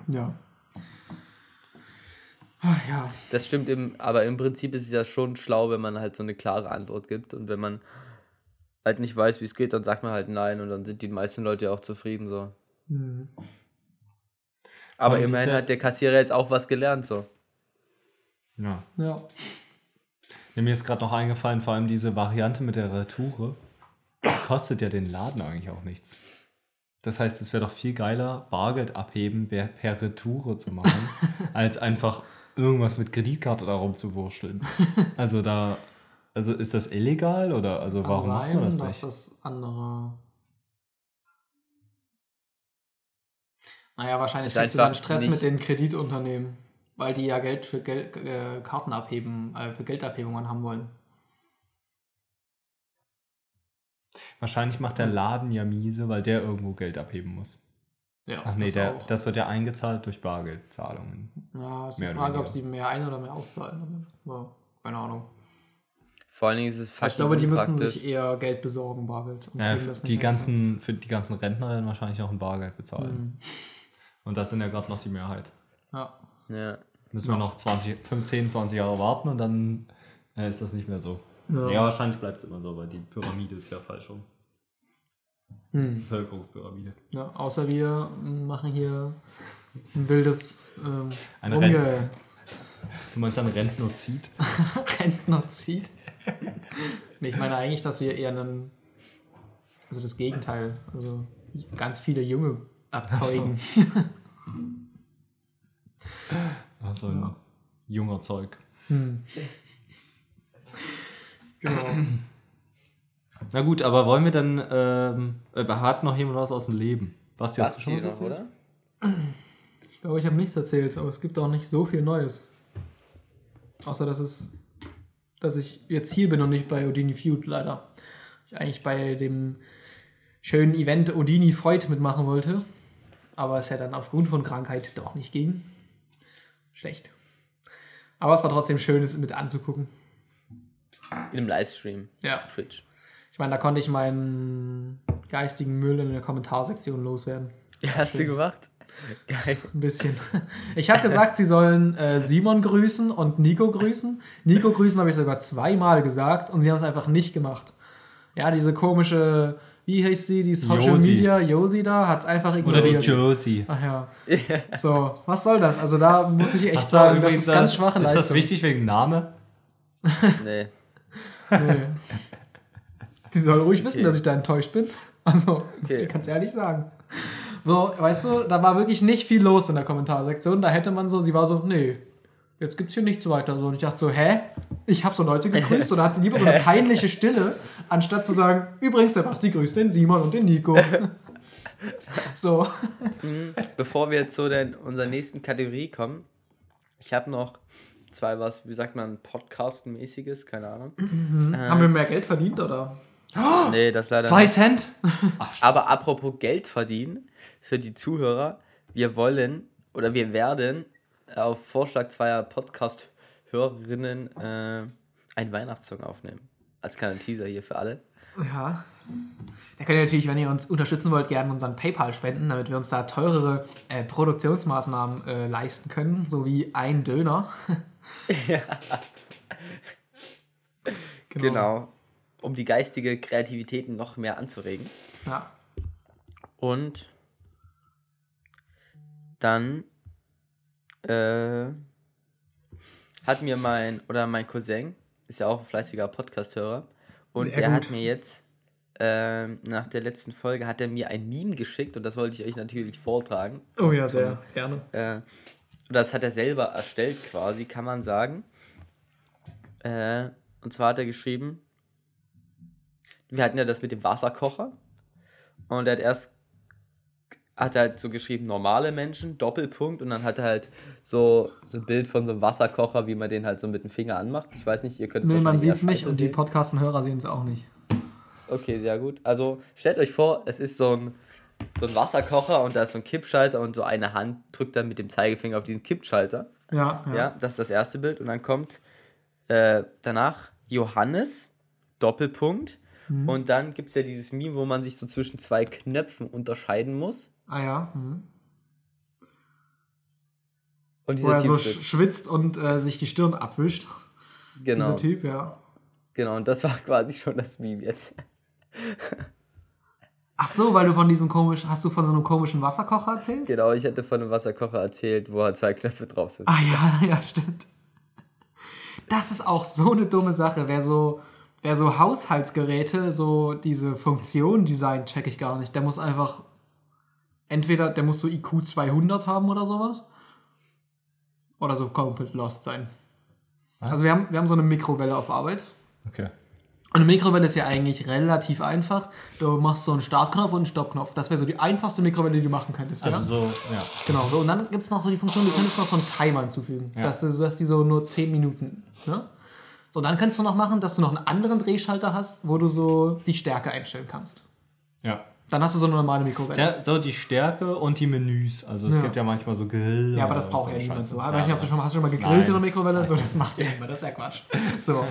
ja. Ach, ja. Das stimmt, im, aber im Prinzip ist es ja schon schlau, wenn man halt so eine klare Antwort gibt. Und wenn man halt nicht weiß, wie es geht, dann sagt man halt nein und dann sind die meisten Leute ja auch zufrieden so. Hm. Aber Und immerhin diese- hat der Kassierer jetzt auch was gelernt so. ja. Ja. Ja, Mir ist gerade noch eingefallen, vor allem diese Variante mit der Retoure, kostet ja den Laden eigentlich auch nichts. Das heißt, es wäre doch viel geiler, Bargeld abheben per, per Retoure zu machen, <laughs> als einfach irgendwas mit Kreditkarte da rumzuwurschteln. <laughs> Also da, also ist das illegal oder also Kann warum macht sein, man das dass nicht? das andere. Naja, wahrscheinlich Ist kriegst du dann Stress nicht- mit den Kreditunternehmen, weil die ja Geld für Gel äh, Karten abheben, äh, für Geldabhebungen haben wollen. Wahrscheinlich macht der Laden ja miese, weil der irgendwo Geld abheben muss. Ja, Ach nee, das der, das wird ja eingezahlt durch Bargeldzahlungen. ja, ist die mehr oder Frage, ob sie mehr ein- oder mehr auszahlen. Ja, keine Ahnung. Vor allen Dingen ist es fucking ich glaube, die müssen sich eher Geld besorgen, Bargeld. und Ja, für die mehr. ganzen, für die ganzen Rentner werden wahrscheinlich auch ein Bargeld bezahlen. Hm. Und das sind ja gerade noch die Mehrheit. Ja. Ja. Müssen wir noch 20, 15, 20 Jahre warten und dann äh, ist das nicht mehr so. Ja. Ja, wahrscheinlich bleibt es immer so, weil die Pyramide ist ja falsch rum. Hm. Bevölkerungspyramide. ja. Außer wir machen hier ein wildes ähm, Ein Rumge Du meinst ein Rentnozid? <laughs> Rentnerzieht. nee, ich meine eigentlich, dass wir eher einen. Also das Gegenteil. Also ganz viele Junge erzeugen. Also <laughs> ein junger Zeug. Hm. Genau. Na gut, aber wollen wir dann, ähm, äh, hat noch jemand was aus dem Leben? Basti, hast du schon was erzählt? oder? Ich glaube, ich habe nichts erzählt, aber es gibt auch nicht so viel Neues. Außer dass es. dass ich jetzt hier bin und nicht bei Odini Feud, leider. Ich eigentlich bei dem schönen Event Odini Freud mitmachen wollte. Aber es ja dann aufgrund von Krankheit doch nicht ging. Schlecht. Aber es war trotzdem schön, es mit anzugucken. In einem Livestream Ja. auf Twitch. Ich meine, da konnte ich meinen geistigen Müll in der Kommentarsektion loswerden. Ja, hast du gemacht? Geil. Ein bisschen. Ich habe gesagt, sie sollen äh, Simon grüßen und Nico grüßen. Nico grüßen habe ich sogar zweimal gesagt und sie haben es einfach nicht gemacht. Ja, diese komische, wie heißt sie, die Social Josi. Media, Josi da, hat es einfach Oder die ignoriert. Josie. Ach ja. <laughs> So, was soll das? Also da muss ich echt Ach sagen, das ist ganz schwache Ist Leistung. das wichtig wegen Name? Nee. <laughs> Nee. Sie soll ruhig wissen, Okay. dass ich da enttäuscht bin. Also, muss Okay. ich ganz ehrlich sagen. So, weißt du, da war wirklich nicht viel los in der Kommentarsektion. Da hätte man so, sie war so, nee, jetzt gibt's hier nichts weiter. So, und ich dachte so, hä? Ich habe so Leute gegrüßt und da hat sie lieber so eine <laughs> peinliche Stille, anstatt zu sagen, übrigens, der Basti grüßt den Simon und den Nico. <laughs> so. Bevor wir zu den, unserer nächsten Kategorie kommen, ich habe noch zwei was, wie sagt man, Podcast-mäßiges, keine Ahnung. Haben wir mehr Geld verdient, oder? Nee, das leider Zwei nicht. Cent? <laughs> Aber apropos Geld verdienen, für die Zuhörer, wir wollen oder wir werden auf Vorschlag zweier Podcast-Hörerinnen äh, einen Weihnachtssong aufnehmen. Als kleiner Teaser hier für alle. Ja. Da könnt ihr natürlich, wenn ihr uns unterstützen wollt, gerne unseren PayPal spenden, damit wir uns da teurere äh, Produktionsmaßnahmen äh, leisten können, so wie ein Döner. <laughs> Genau. Um die geistige Kreativität noch mehr anzuregen. Ja. Und dann äh, hat mir mein, oder mein Cousin, ist ja auch ein fleißiger Podcast-Hörer, und Sehr der gut. hat mir jetzt, ähm, nach der letzten Folge, hat er mir ein Meme geschickt und das wollte ich euch natürlich vortragen. Oh Das ja, ist sehr gerne. Nee, man wahrscheinlich sieht eher es nicht scheiße und die sehen. Podcast-Hörer sehen es auch nicht. Okay, sehr gut. Also stellt euch vor, es ist so ein, so ein Wasserkocher und da ist so ein Kippschalter und so eine Hand drückt dann mit dem Zeigefinger auf diesen Kippschalter. Ja, ja. Ja, das ist das erste Bild. Und dann kommt äh, danach Johannes, Doppelpunkt. Mhm. Und dann gibt es ja dieses Meme, wo man sich so zwischen zwei Knöpfen unterscheiden muss. Ah ja. Mhm. Und Wo dieser er so Typ sch- sitzt. schwitzt und äh, sich die Stirn abwischt. Genau, Dieser Typ, ja. genau. Und das war quasi schon das Meme jetzt. <laughs> Ach so, weil du von diesem komischen, hast du von so einem komischen Wasserkocher erzählt? Genau, ich hatte von einem Wasserkocher erzählt, wo halt zwei Knöpfe drauf sind. Ah ja, <laughs> ja, stimmt. Das ist auch so eine dumme Sache. Wer so, wer so Haushaltsgeräte, so diese Funktion designt, check ich gar nicht. Der muss einfach, entweder der muss so IQ 200 haben oder sowas. Oder so komplett lost sein. Also wir haben, wir haben so eine Mikrowelle auf Arbeit. Okay. Und eine Mikrowelle ist ja eigentlich relativ einfach. Du machst so einen Startknopf und einen Stoppknopf. Das wäre so die einfachste Mikrowelle, die du machen könntest. Also ja? so, ja. Genau, so. Und dann gibt es noch so die Funktion, du könntest noch so einen Timer hinzufügen. Ja. Dass, du, dass die so nur 10 Minuten. Ne? So, dann kannst du noch machen, dass du noch einen anderen Drehschalter hast, wo du so die Stärke einstellen kannst. Ja. Dann hast du so eine normale Mikrowelle. ja. So die Stärke und die Menüs. Also es Ja. gibt ja manchmal so Grill. ja, aber das braucht so ja niemand so. Weiß nicht, ob du schon, hast du schon mal gegrillt Nein. in der Mikrowelle? So, das macht ja <laughs> niemand, das ist ja Quatsch. So.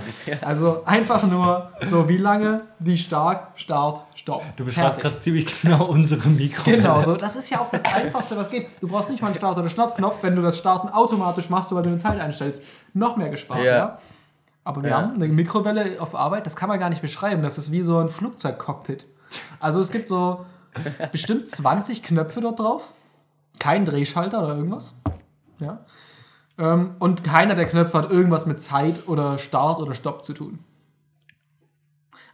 Also einfach nur so, wie lange, wie stark, Start, Stopp. Du beschreibst gerade ziemlich genau unsere Mikrowelle. Genau, so. Das ist ja auch das Einfachste, was geht. Du brauchst nicht mal einen Start- oder Stoppknopf, wenn du das Starten automatisch machst, weil du eine Zeit einstellst. Noch mehr gespart, ja. Aber wir Ja. haben eine Mikrowelle auf Arbeit, das kann man gar nicht beschreiben. Das ist wie so ein Flugzeugcockpit. Also es gibt so <laughs> bestimmt 20 Knöpfe dort drauf. Kein Drehschalter oder irgendwas. Ja. Ähm, und keiner der Knöpfe hat irgendwas mit Zeit oder Start oder Stopp zu tun.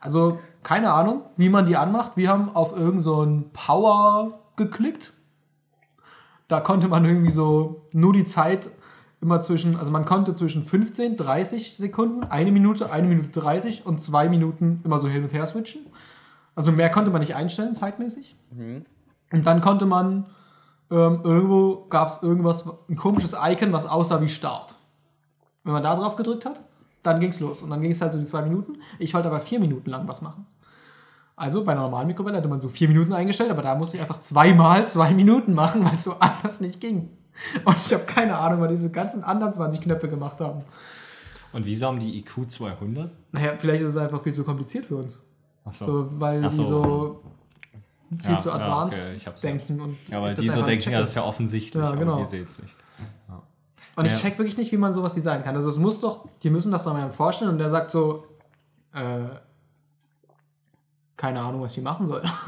Also keine Ahnung, wie man die anmacht. Wir haben auf irgend so Power geklickt. Da konnte man irgendwie so nur die Zeit immer zwischen, also man konnte zwischen 15, 30 Sekunden, eine Minute, eine Minute 30 und zwei Minuten immer so hin und her switchen. Also mehr konnte man nicht einstellen, zeitmäßig. Und dann konnte man, ähm, irgendwo gab es irgendwas, ein komisches Icon, was aussah wie Start. Wenn man da drauf gedrückt hat, dann ging es los. Und dann ging es halt so die zwei Minuten. Ich wollte aber vier Minuten lang was machen. Also bei einer normalen Mikrowelle hatte man so vier Minuten eingestellt, aber da musste ich einfach zweimal zwei Minuten machen, weil es so anders nicht ging. <laughs> Und ich habe keine Ahnung, was diese ganzen anderen 20 Knöpfe gemacht haben. Und wieso haben die IQ 200? Naja, vielleicht ist es einfach viel zu kompliziert für uns. Achso. So, weil Ach so. die so viel Ja, zu ja, advanced okay, ich hab's denken. Und Ja, aber ich das die so denken, ja, das ist ja offensichtlich, Ja, genau. ihr seht es nicht. Und ich Ja. check wirklich nicht, wie man sowas designen kann. Also es muss doch, die müssen das doch mal vorstellen und der sagt so, äh, keine Ahnung, was die machen sollen. <laughs>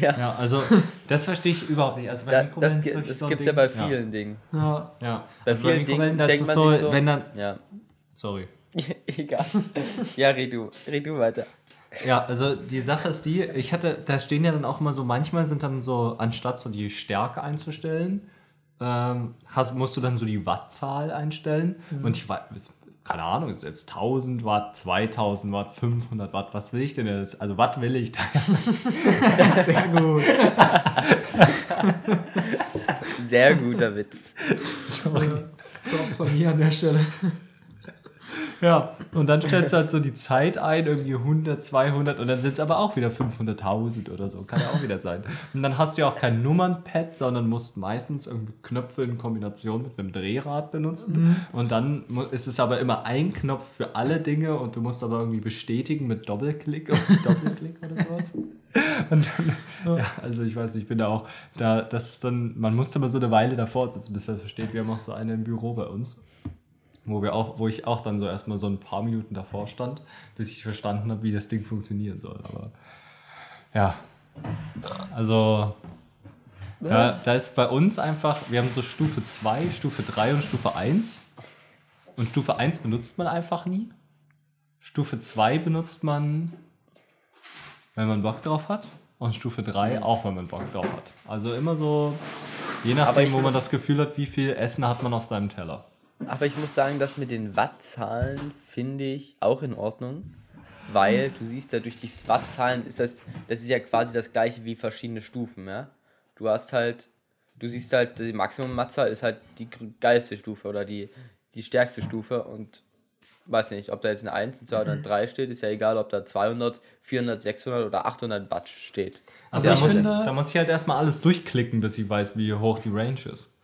Ja, Ja, also das verstehe ich überhaupt nicht. Also bei da, Mikrowellen das, ist gi- wirklich das so gibt es ja bei vielen Dingen. ja. Ja, Bei also bei vielen Mikrowellen, Dingen das denkt ist man so, sich so- wenn dann, Ja, <laughs> sorry. <laughs> egal. Ja, red du, red du weiter. Ja, also die Sache ist die, ich hatte, da stehen ja dann auch immer so, manchmal sind dann so, anstatt so die Stärke einzustellen, ähm, hast, musst du dann so die Wattzahl einstellen. Und ich weiß, keine Ahnung, ist jetzt 1000 Watt, 2000 Watt, 500 Watt, was will ich denn jetzt? Also Watt will ich <laughs> da. Sehr gut. Sehr guter Witz. <laughs> Sorry. Props von mir an der Stelle. Ja, und dann stellst du halt so die Zeit ein, irgendwie 100, 200 und dann sind es aber auch wieder 500.000 oder so. Kann ja auch wieder sein. Und dann hast du ja auch kein Nummernpad, sondern musst meistens irgendwie Knöpfe in Kombination mit einem Drehrad benutzen. Und dann ist es aber immer ein Knopf für alle Dinge und du musst aber irgendwie bestätigen mit Doppelklick oder <laughs> Doppelklick oder sowas. Und dann, ja, also ich weiß nicht, ich bin da auch, da, das ist dann, man musste mal so eine Weile davor sitzen, bis er versteht. Wir haben auch so eine im Büro bei uns wo wir auch, wo ich auch dann so erstmal so ein paar Minuten davor stand, bis ich verstanden habe, wie das Ding funktionieren soll. Aber ja, also ja, da ist bei uns einfach, wir haben so Stufe 2, Stufe 3 und Stufe 1. Und Stufe 1 benutzt man einfach nie. Stufe 2 benutzt man, wenn man Bock drauf hat. Und Stufe 3 auch, wenn man Bock drauf hat. Also immer so, je nachdem, wo man das Gefühl hat, wie viel Essen hat man auf seinem Teller. Aber ich muss sagen, das mit den Wattzahlen finde ich auch in Ordnung. Weil du siehst ja durch die Wattzahlen ist das, das ist ja quasi das gleiche wie verschiedene Stufen, ja. Du hast halt, du siehst halt, die Maximum-Wattzahl ist halt die geilste Stufe oder die, die stärkste Stufe und weiß nicht, ob da jetzt eine 1, eine 2 oder eine 3 steht, ist ja egal, ob da 200, 400, 600 oder 800 Watt steht. Also da, ich muss, finde- da muss ich halt erstmal alles durchklicken, bis ich weiß, wie hoch die Range ist.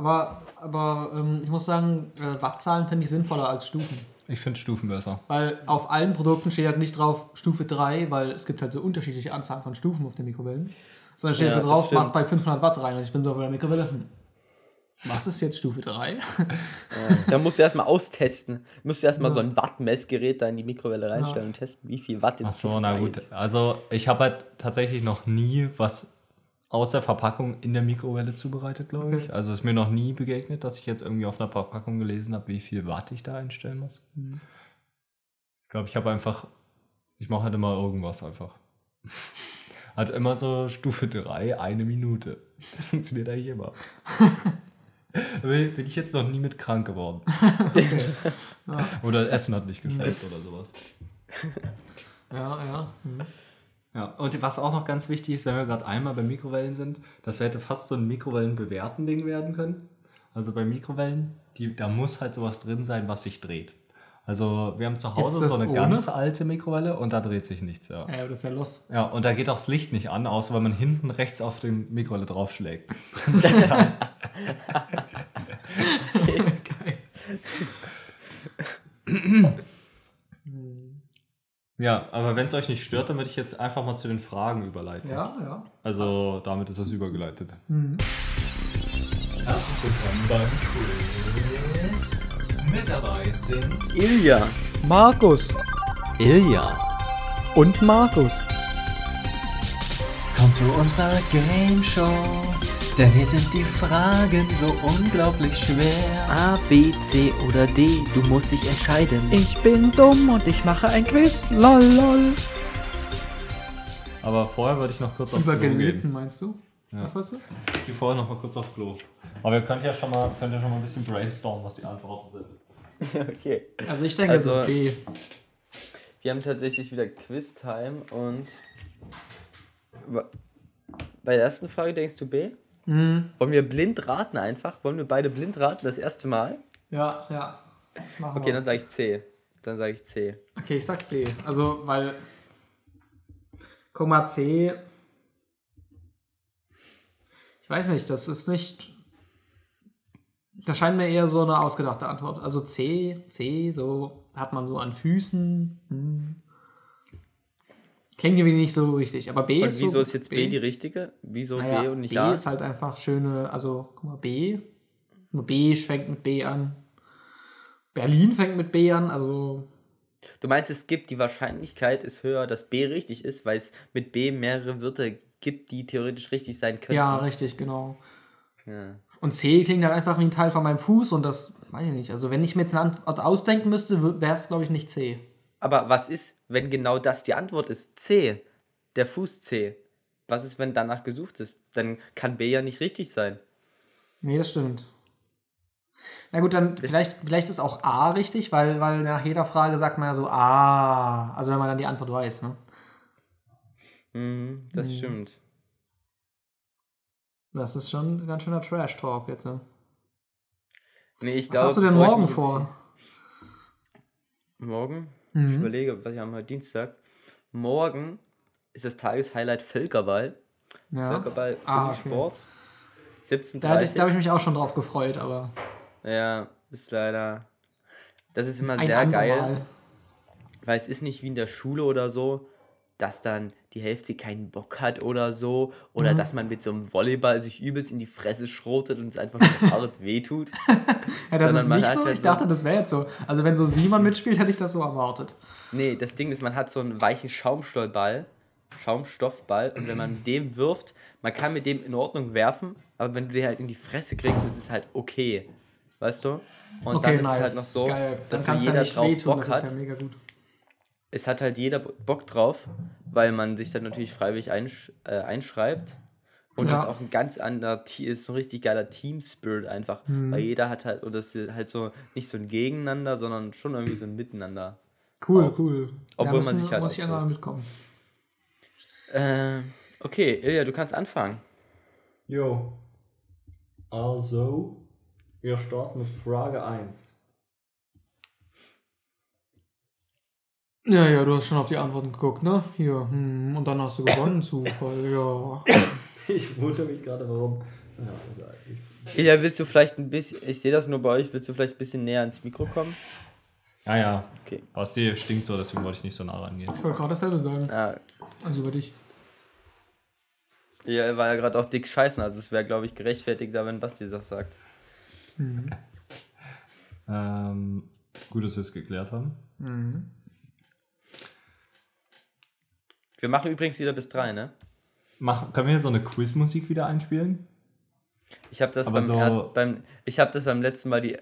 Aber, aber ähm, ich muss sagen, äh, Wattzahlen finde ich sinnvoller als Stufen. Ich finde Stufen besser. Weil auf allen Produkten steht halt nicht drauf Stufe 3, weil es gibt halt so unterschiedliche Anzahlen von Stufen auf den Mikrowellen. Sondern steht Ja, so drauf, machst bei 500 Watt rein und ich bin so auf der Mikrowelle. Hm. Was ist jetzt Stufe 3? Da musst du erstmal austesten. Musst du erstmal so ein Wattmessgerät da in die Mikrowelle reinstellen und testen, wie viel Watt jetzt Ach so, na 3 gut. ist. Also ich habe halt tatsächlich noch nie was aus der Verpackung in der Mikrowelle zubereitet, glaube ich. Also ist mir noch nie begegnet, dass ich jetzt irgendwie auf einer Verpackung gelesen habe, wie viel Watt ich da einstellen muss. Ich glaube, ich habe einfach, ich mache halt immer irgendwas einfach. <laughs> Hat immer so Stufe 3, eine Minute. Das <laughs> funktioniert eigentlich immer. Bin ich jetzt noch nie mit krank geworden. <laughs> Oder Essen hat nicht geschmeckt oder sowas. Ja, ja. Hm. Ja, und was auch noch ganz wichtig ist, wenn wir gerade einmal bei Mikrowellen sind, das hätte fast so ein Mikrowellen-bewerten Ding werden können. Also bei Mikrowellen, die, da muss halt sowas drin sein, was sich dreht. Also wir haben zu Hause so eine ohne? ganz alte Mikrowelle und da dreht sich nichts, ja. Ja, das ist ja los. Ja, und da geht auch das Licht nicht an, außer wenn man hinten rechts auf die Mikrowelle draufschlägt. <laughs> <laughs> <laughs> Geil. Ja, aber wenn es euch nicht stört, dann würde ich jetzt einfach mal zu den Fragen überleiten. Ja, ja. Also damit ist das übergeleitet. Mhm. Herzlich willkommen beim Quiz. Mit dabei sind Ilja. Markus Ilja. und Markus. Kommt zu unserer Game Show, denn hier sind die Fragen so unglaublich schwer. A, B, C oder D, du musst dich entscheiden. Ich bin dumm und ich mache ein Quiz. Lol, lol. Aber vorher würde ich noch kurz auf Über Klo gehen. meinst du? Was wolltest du? Ich gehe vorher noch mal kurz auf Klo. Aber ihr könnt ja schon mal, könnt ja schon mal ein bisschen brainstormen, was die Antworten sind. <laughs> Okay. Also ich denke, Also- es ist B. Wir haben tatsächlich wieder Quiz-Time und bei der ersten Frage denkst du B? Mhm. Wollen wir blind raten einfach? Wollen wir beide blind raten das erste Mal? Ja, ja. Machen Okay, wir. dann sage ich C. Dann sage ich C. Okay, ich sag B. Also, weil. Mal, C. Ich weiß nicht, das ist nicht. Das scheint mir eher so eine ausgedachte Antwort. Also C, C, so hat man so an Füßen. Hm. Klingt irgendwie nicht so richtig. Aber B Und ist wieso so, ist jetzt B, die richtige? Wieso naja, B und nicht B A? ist halt einfach schöne. Also, guck mal, B. Nur B fängt mit B an. Berlin fängt mit B an, also Du meinst, es gibt die Wahrscheinlichkeit ist höher, dass B richtig ist, weil es mit B mehrere Wörter gibt, die theoretisch richtig sein könnten. ja, richtig, genau. Ja. Und C klingt halt einfach wie ein Teil von meinem Fuß und das weiß ich nicht. Also wenn ich mir jetzt eine Antwort ausdenken müsste, wäre es glaube ich nicht C. Aber was ist, wenn genau das die Antwort ist? C. Der Fuß C. Was ist, wenn danach gesucht ist? Dann kann B ja nicht richtig sein. Nee, das stimmt. Na gut, dann vielleicht, vielleicht ist auch A richtig, weil, weil nach jeder Frage sagt man ja so A. Also wenn man dann die Antwort weiß, ne? Mhm, das stimmt. Das ist schon ein ganz schöner Trash-Talk jetzt, ne? Nee, ich Was glaube, hast du denn morgen vor? Morgen? Mhm. Ich überlege, was wir haben heute Dienstag. Morgen ist das Tageshighlight Völkerball. Ja. Völkerball Ah, Unisport. 17.30 Da, ich- da habe ich mich auch schon drauf gefreut, aber Ja, ist leider. Das ist immer ein sehr geil, andermal. weil es ist nicht wie in der Schule oder so, dass dann die Hälfte keinen Bock hat oder so. Mhm. Oder dass man mit so einem Volleyball sich übelst in die Fresse schrotet und es einfach <laughs> hart wehtut. <laughs> Ja, das sondern ist nicht so. halt Ich so- dachte, das wäre jetzt so. Also wenn so Simon mitspielt, hätte ich das so erwartet. Nee, das Ding ist, man hat so einen weichen Schaumstoffball, Schaumstoffball und wenn man mit dem wirft, man kann mit dem in Ordnung werfen, aber wenn du den halt in die Fresse kriegst, ist es halt okay. Weißt du? Und okay, dann ist nice. es halt noch so, Geil. Dann dass so kann's ja jeder nicht drauf wehtun, Bock das hat. ist ja mega gut. Es hat halt jeder Bock drauf, weil man sich dann natürlich freiwillig einsch äh, einschreibt. Und Ja. das ist auch ein ganz anderer, ist so ein richtig geiler Team-Spirit einfach. Mhm. Weil jeder hat halt, oder es ist halt so nicht so ein Gegeneinander, sondern schon irgendwie so ein Miteinander. Cool, Auch. cool. Obwohl ja, man sich halt Muss ich auch einmal mitkommen. Äh, okay, Ilja, du kannst anfangen. Jo. Also, wir starten mit Frage 1. Ja, ja, du hast schon auf die Antworten geguckt, ne? Hier, hm, und dann hast du gewonnen, <laughs> Zufall, ja. Ich wundere mich gerade, warum. Ja, egal. Ich- Ilja, willst du vielleicht ein bisschen, ich sehe das nur bei euch, willst du vielleicht ein bisschen näher ans Mikro kommen? Ja, ja. Okay. Basti stinkt so, deswegen wollte ich nicht so nah rangehen. Ich wollte gerade dasselbe sagen. Ja, Also über dich. Ilja war ja gerade auch dick scheißen, also es wäre, glaube ich, gerechtfertigter, wenn Basti das sagt. Ähm, gut, dass wir es geklärt haben. Mhm. Wir machen übrigens wieder bis drei, ne? Mach, können wir hier so eine Quizmusik wieder einspielen? Ich habe das Aber beim so- erst, beim ich habe das beim letzten Mal die,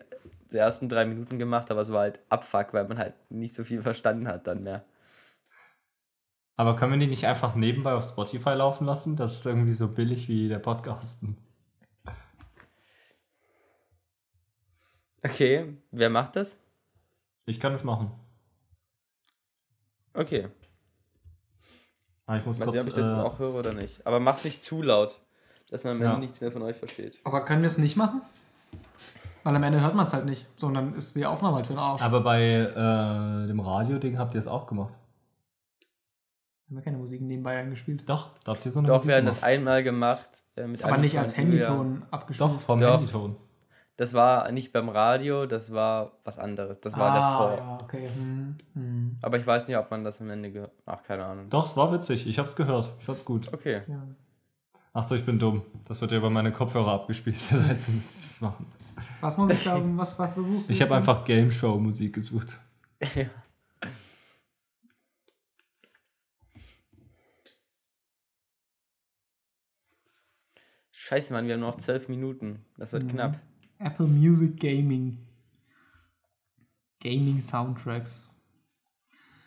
die ersten drei Minuten gemacht, aber es war halt Abfuck, weil man halt nicht so viel verstanden hat dann mehr. Aber können wir die nicht einfach nebenbei auf Spotify laufen lassen? Das ist irgendwie so billig wie der Podcasten. Okay, wer macht das? Ich kann es machen. Okay. Aber ich muss Weiß nicht, kurz. ob ich das äh, auch höre oder nicht. Aber mach's nicht zu laut, dass man am Ende Ja. nichts mehr von euch versteht. Aber können wir es nicht machen? Weil am Ende hört man es halt nicht, sondern ist die Aufnahme halt für den Arsch. aber bei äh, dem Radio-Ding habt ihr es auch gemacht. Haben wir keine Musik nebenbei eingespielt. Doch, da habt ihr so eine Doch, Musik wir haben das einmal gemacht. Äh, mit Aber nicht als. Handyton abgespielt. Doch, vom Doch. Handyton. Das war nicht beim Radio, das war was anderes. Das war ah, davor. ja, okay. Hm, hm. Aber ich weiß nicht, ob man das am Ende gehört. Ach, keine Ahnung. Doch, es war witzig. Ich hab's gehört. Ich fand's gut. Okay. Ja. Achso, ich bin dumm. Das wird ja über meine Kopfhörer abgespielt. <laughs> Das heißt, du müsstest es machen. Was muss ich da, was, was versuchst du? Ich habe einfach Game Show Musik gesucht. <laughs> Ja. Scheiße, Mann, wir haben noch zwölf Minuten. Das wird Mhm. knapp. Apple Music Gaming. Gaming Soundtracks.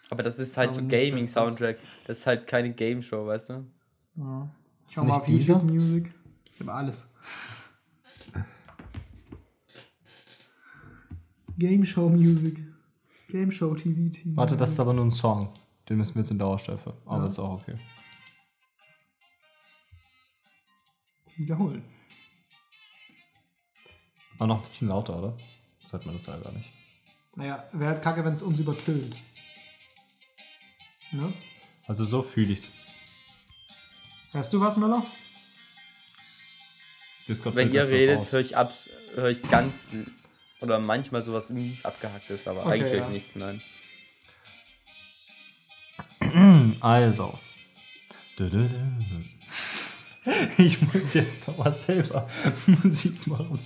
Aber das ist halt so nicht, dass Gaming-Soundtrack. Das ist halt keine Game Show, weißt du? Ja. Ist Schau mal nicht auf dieser? YouTube Music. Ich habe alles. Game Show Music. Game Show TV. TV. Warte, das ist aber nur ein Song. Den müssen wir jetzt in Dauerschleife. Aber Ja. ist auch okay. Wiederholen. Aber noch ein bisschen lauter, oder? Das hört man das ja gar nicht. Naja, wäre halt kacke, wenn es uns übertönt. Ne? Also so fühle ich's. Hörst du was, Müller? Discord Wenn ihr redet, höre ich, ab, hör ich ganz oder manchmal sowas mies abgehacktes, aber Okay, eigentlich höre ich ja. nichts, nein. <clears throat> Also. <laughs> Ich muss jetzt noch mal selber <laughs> Musik machen.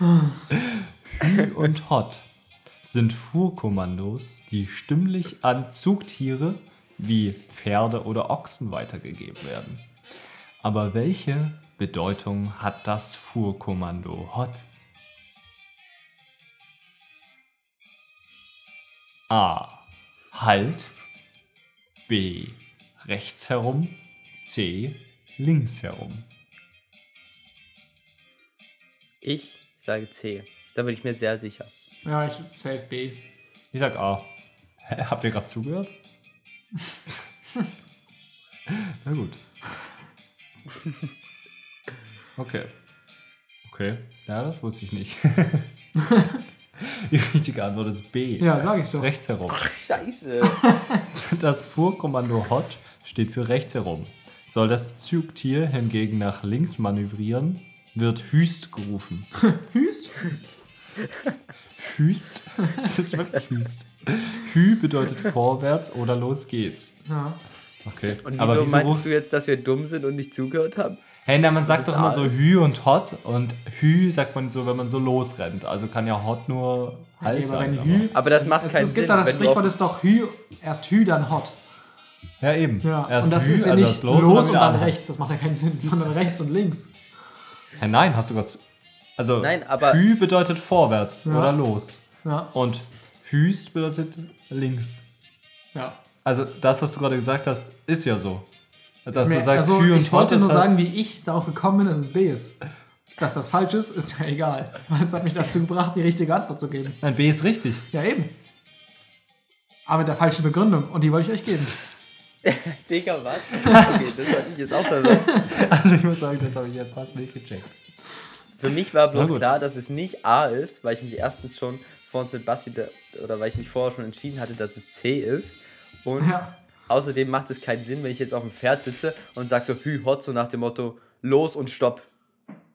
Hü und Hot sind Fuhrkommandos, die stimmlich an Zugtiere wie Pferde oder Ochsen weitergegeben werden. Aber welche Bedeutung hat das Fuhrkommando Hot? A. Halt. B. Rechts herum. C. Links herum. Ich sage C. Da bin ich mir sehr sicher. Ja, ich safe B. Ich sag A. Hä, habt ihr gerade zugehört? <laughs> Na gut. Okay. Okay. Ja, das wusste ich nicht. <laughs> Die richtige Antwort ist B. Ja, sag ich doch. Rechts herum. Scheiße. <laughs> Das Fuhrkommando Hot steht für rechts herum. Soll das Zugtier hingegen nach links manövrieren, wird Hüst gerufen. <laughs> Hüst? Hüst? Das ist wirklich Hüst. Hü bedeutet vorwärts oder los geht's. Ja. Okay. Und wieso, Aber wieso meintest ruft... du jetzt, dass wir dumm sind und nicht zugehört haben? Hey, na, man sagt doch immer so? Hü und Hot und Hü sagt man so, wenn man so losrennt. Also kann ja Hot nur Halt aber sein. aber- Hü, Aber das macht es, keinen es gibt Sinn. da das Sprichwort ist doch Hü, erst Hü, dann Hot. Ja, eben. Ja. Erst und das Hü, ist ja also nicht los, los, und dann an. rechts. Das macht ja keinen Sinn, <laughs> sondern rechts und links. Hey, nein, hast du gerade. Also, Nein, aber- Hü bedeutet vorwärts Ja. oder los. Ja. Und Hüst bedeutet links. ja. Also, das, was du gerade gesagt hast, ist ja so. Dass Ist du mir- sagst, also, Hü und ich wollte nur halt- sagen, wie ich darauf gekommen bin, dass es B ist. Dass das falsch ist, ist ja egal. Weil es hat mich dazu gebracht, die richtige Antwort zu geben. Nein, B ist richtig. Ja, eben. Aber mit der falschen Begründung. Und die wollte ich euch geben. <laughs> Digga, was? <laughs> Okay, das hatte ich jetzt auch verwirrt. <laughs> Also, ich muss sagen, das habe ich jetzt fast nicht gecheckt. Für mich war bloß klar, dass es nicht A ist, weil ich mich erstens schon vor uns mit Basti, oder weil ich mich vorher schon entschieden hatte, dass es C ist. Und Ja. außerdem macht es keinen Sinn, wenn ich jetzt auf dem Pferd sitze und sage so Hü, Hot, so nach dem Motto los und stopp.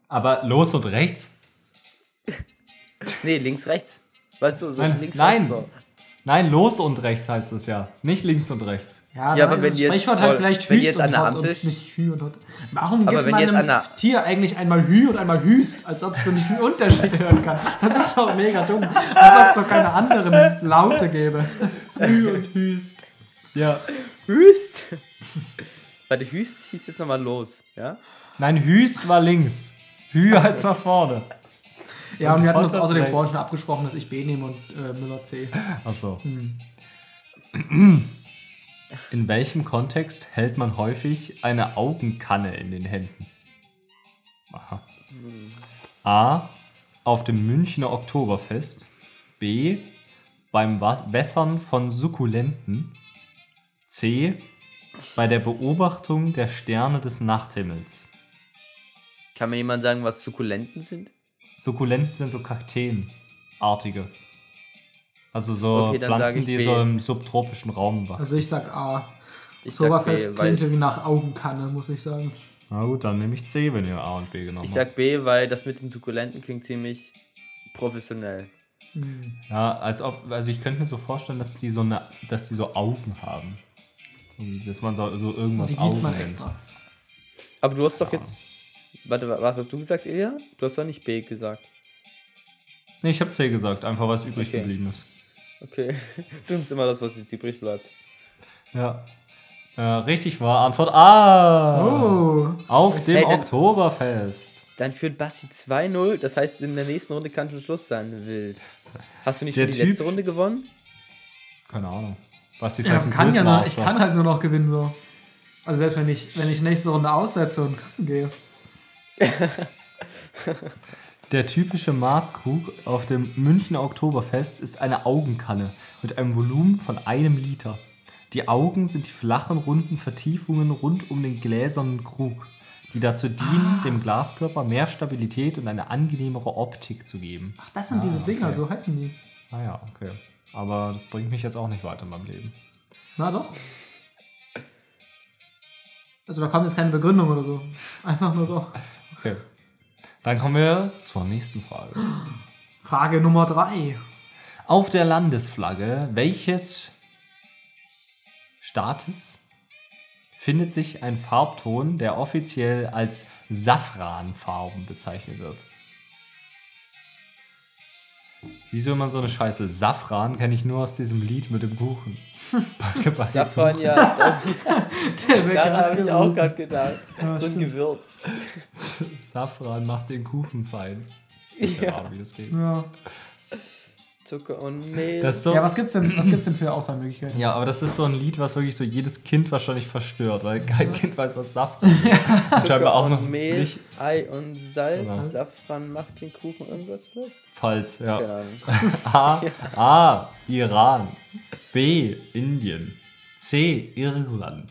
Aber los und rechts? Nee, links, rechts. Weißt du, so Nein, links, nein. rechts. So. Nein, los und rechts heißt es ja. Nicht links und rechts. Ja, Ja, aber wenn jetzt Sprichwort voll- halt vielleicht wenn jetzt an und der Ampel- und nicht Hü und Hot. Warum Aber gibt wenn man jetzt einem an der- Tier eigentlich einmal Hü und einmal Hüst, als ob es so diesen Unterschied <laughs> hören kann? Das ist doch mega dumm. Als ob es doch keine anderen Laute gäbe. Hü und Hüst. Ja. Hüst. Warte, Hüst hieß jetzt nochmal los, ja? Nein, Hüst war links. Hü heißt nach vorne. Ja, und, Und wir hatten uns außerdem rechts. vorhin schon abgesprochen, dass ich B nehme und äh, Müller C. Achso. Hm. In welchem Kontext hält man häufig eine Augenkanne in den Händen? Aha. A. Auf dem Münchner Oktoberfest. B. Beim Wässern von Sukkulenten. C. Bei der Beobachtung der Sterne des Nachthimmels. Kann mir jemand sagen, was Sukkulenten sind? Sukkulenten sind so Kakteenartige. Also so Okay, sag Pflanzen, ich die B. so im subtropischen Raum wachsen. Also ich sag A. Ich sag Oktoberfest B, weil klingt irgendwie ich, nach Augenkanne, muss ich sagen. Na gut, dann nehme ich C, wenn ihr A und B genommen ich habt. sag B, weil das mit den Sukkulenten klingt ziemlich professionell. Ja, als ob, also ich könnte mir so vorstellen, dass die so eine, dass die so Augen haben. Dass man so, so irgendwas Augen man nennt. extra. Aber du hast doch jetzt. Warte, was hast du gesagt, Ilja? Du hast doch nicht B gesagt. Nee, ich habe C gesagt, einfach was übrig Okay. geblieben ist. Okay. <laughs> Du nimmst immer das, was jetzt übrig bleibt. Ja. Äh, richtig war Antwort A. Oh. Auf dem Hey, dann- Oktoberfest. Dann führt Basti 2-0. Das heißt, in der nächsten Runde kann schon Schluss sein. Wild. Hast du nicht Der schon die Typ- letzte Runde gewonnen? Keine Ahnung. Was ist Ja, ein kann ja nur, ich kann halt nur noch gewinnen so. Also selbst wenn ich, wenn ich nächste Runde aussetze und <laughs> gehe. <laughs> Der typische Maßkrug auf dem Münchner Oktoberfest ist eine Augenkanne mit einem Volumen von einem Liter. Die Augen sind die flachen, runden Vertiefungen rund um den gläsernen Krug, die dazu dienen, dem Glaskörper mehr Stabilität und eine angenehmere Optik zu geben. Ach, das sind diese Dinger, okay. so heißen die. Ah ja, okay. Aber das bringt mich jetzt auch nicht weiter in meinem Leben. Na doch. Also da kam jetzt keine Begründung oder so. Einfach nur doch. Okay. Dann kommen wir zur nächsten Frage. Frage Nummer drei. Auf der Landesflagge welches Staates findet sich ein Farbton, der offiziell als Safranfarben bezeichnet wird? Wieso immer so eine Scheiße? Safran kenne ich nur aus diesem Lied mit dem Kuchen. Backe, backe, Safran, ja. <laughs> Daran habe ich auch gerade gedacht. so ein Gewürz. Safran macht den Kuchen fein. Ja. Ahnung, wie das geht. Ja. Zucker und Mehl. Das so, Ja, ja, was gibt's denn, was gibt's denn für Auswahlmöglichkeiten? aber das ist so ein Lied, was wirklich so jedes Kind wahrscheinlich verstört, weil kein Kind weiß, was Safran <laughs> ist. Zucker auch und noch Mehl, nicht Ei und Salz. Genau. Safran macht den Kuchen irgendwas für? falsch. Ja. Ahnung. <laughs> A. A. Iran. B. Indien. C. Irland.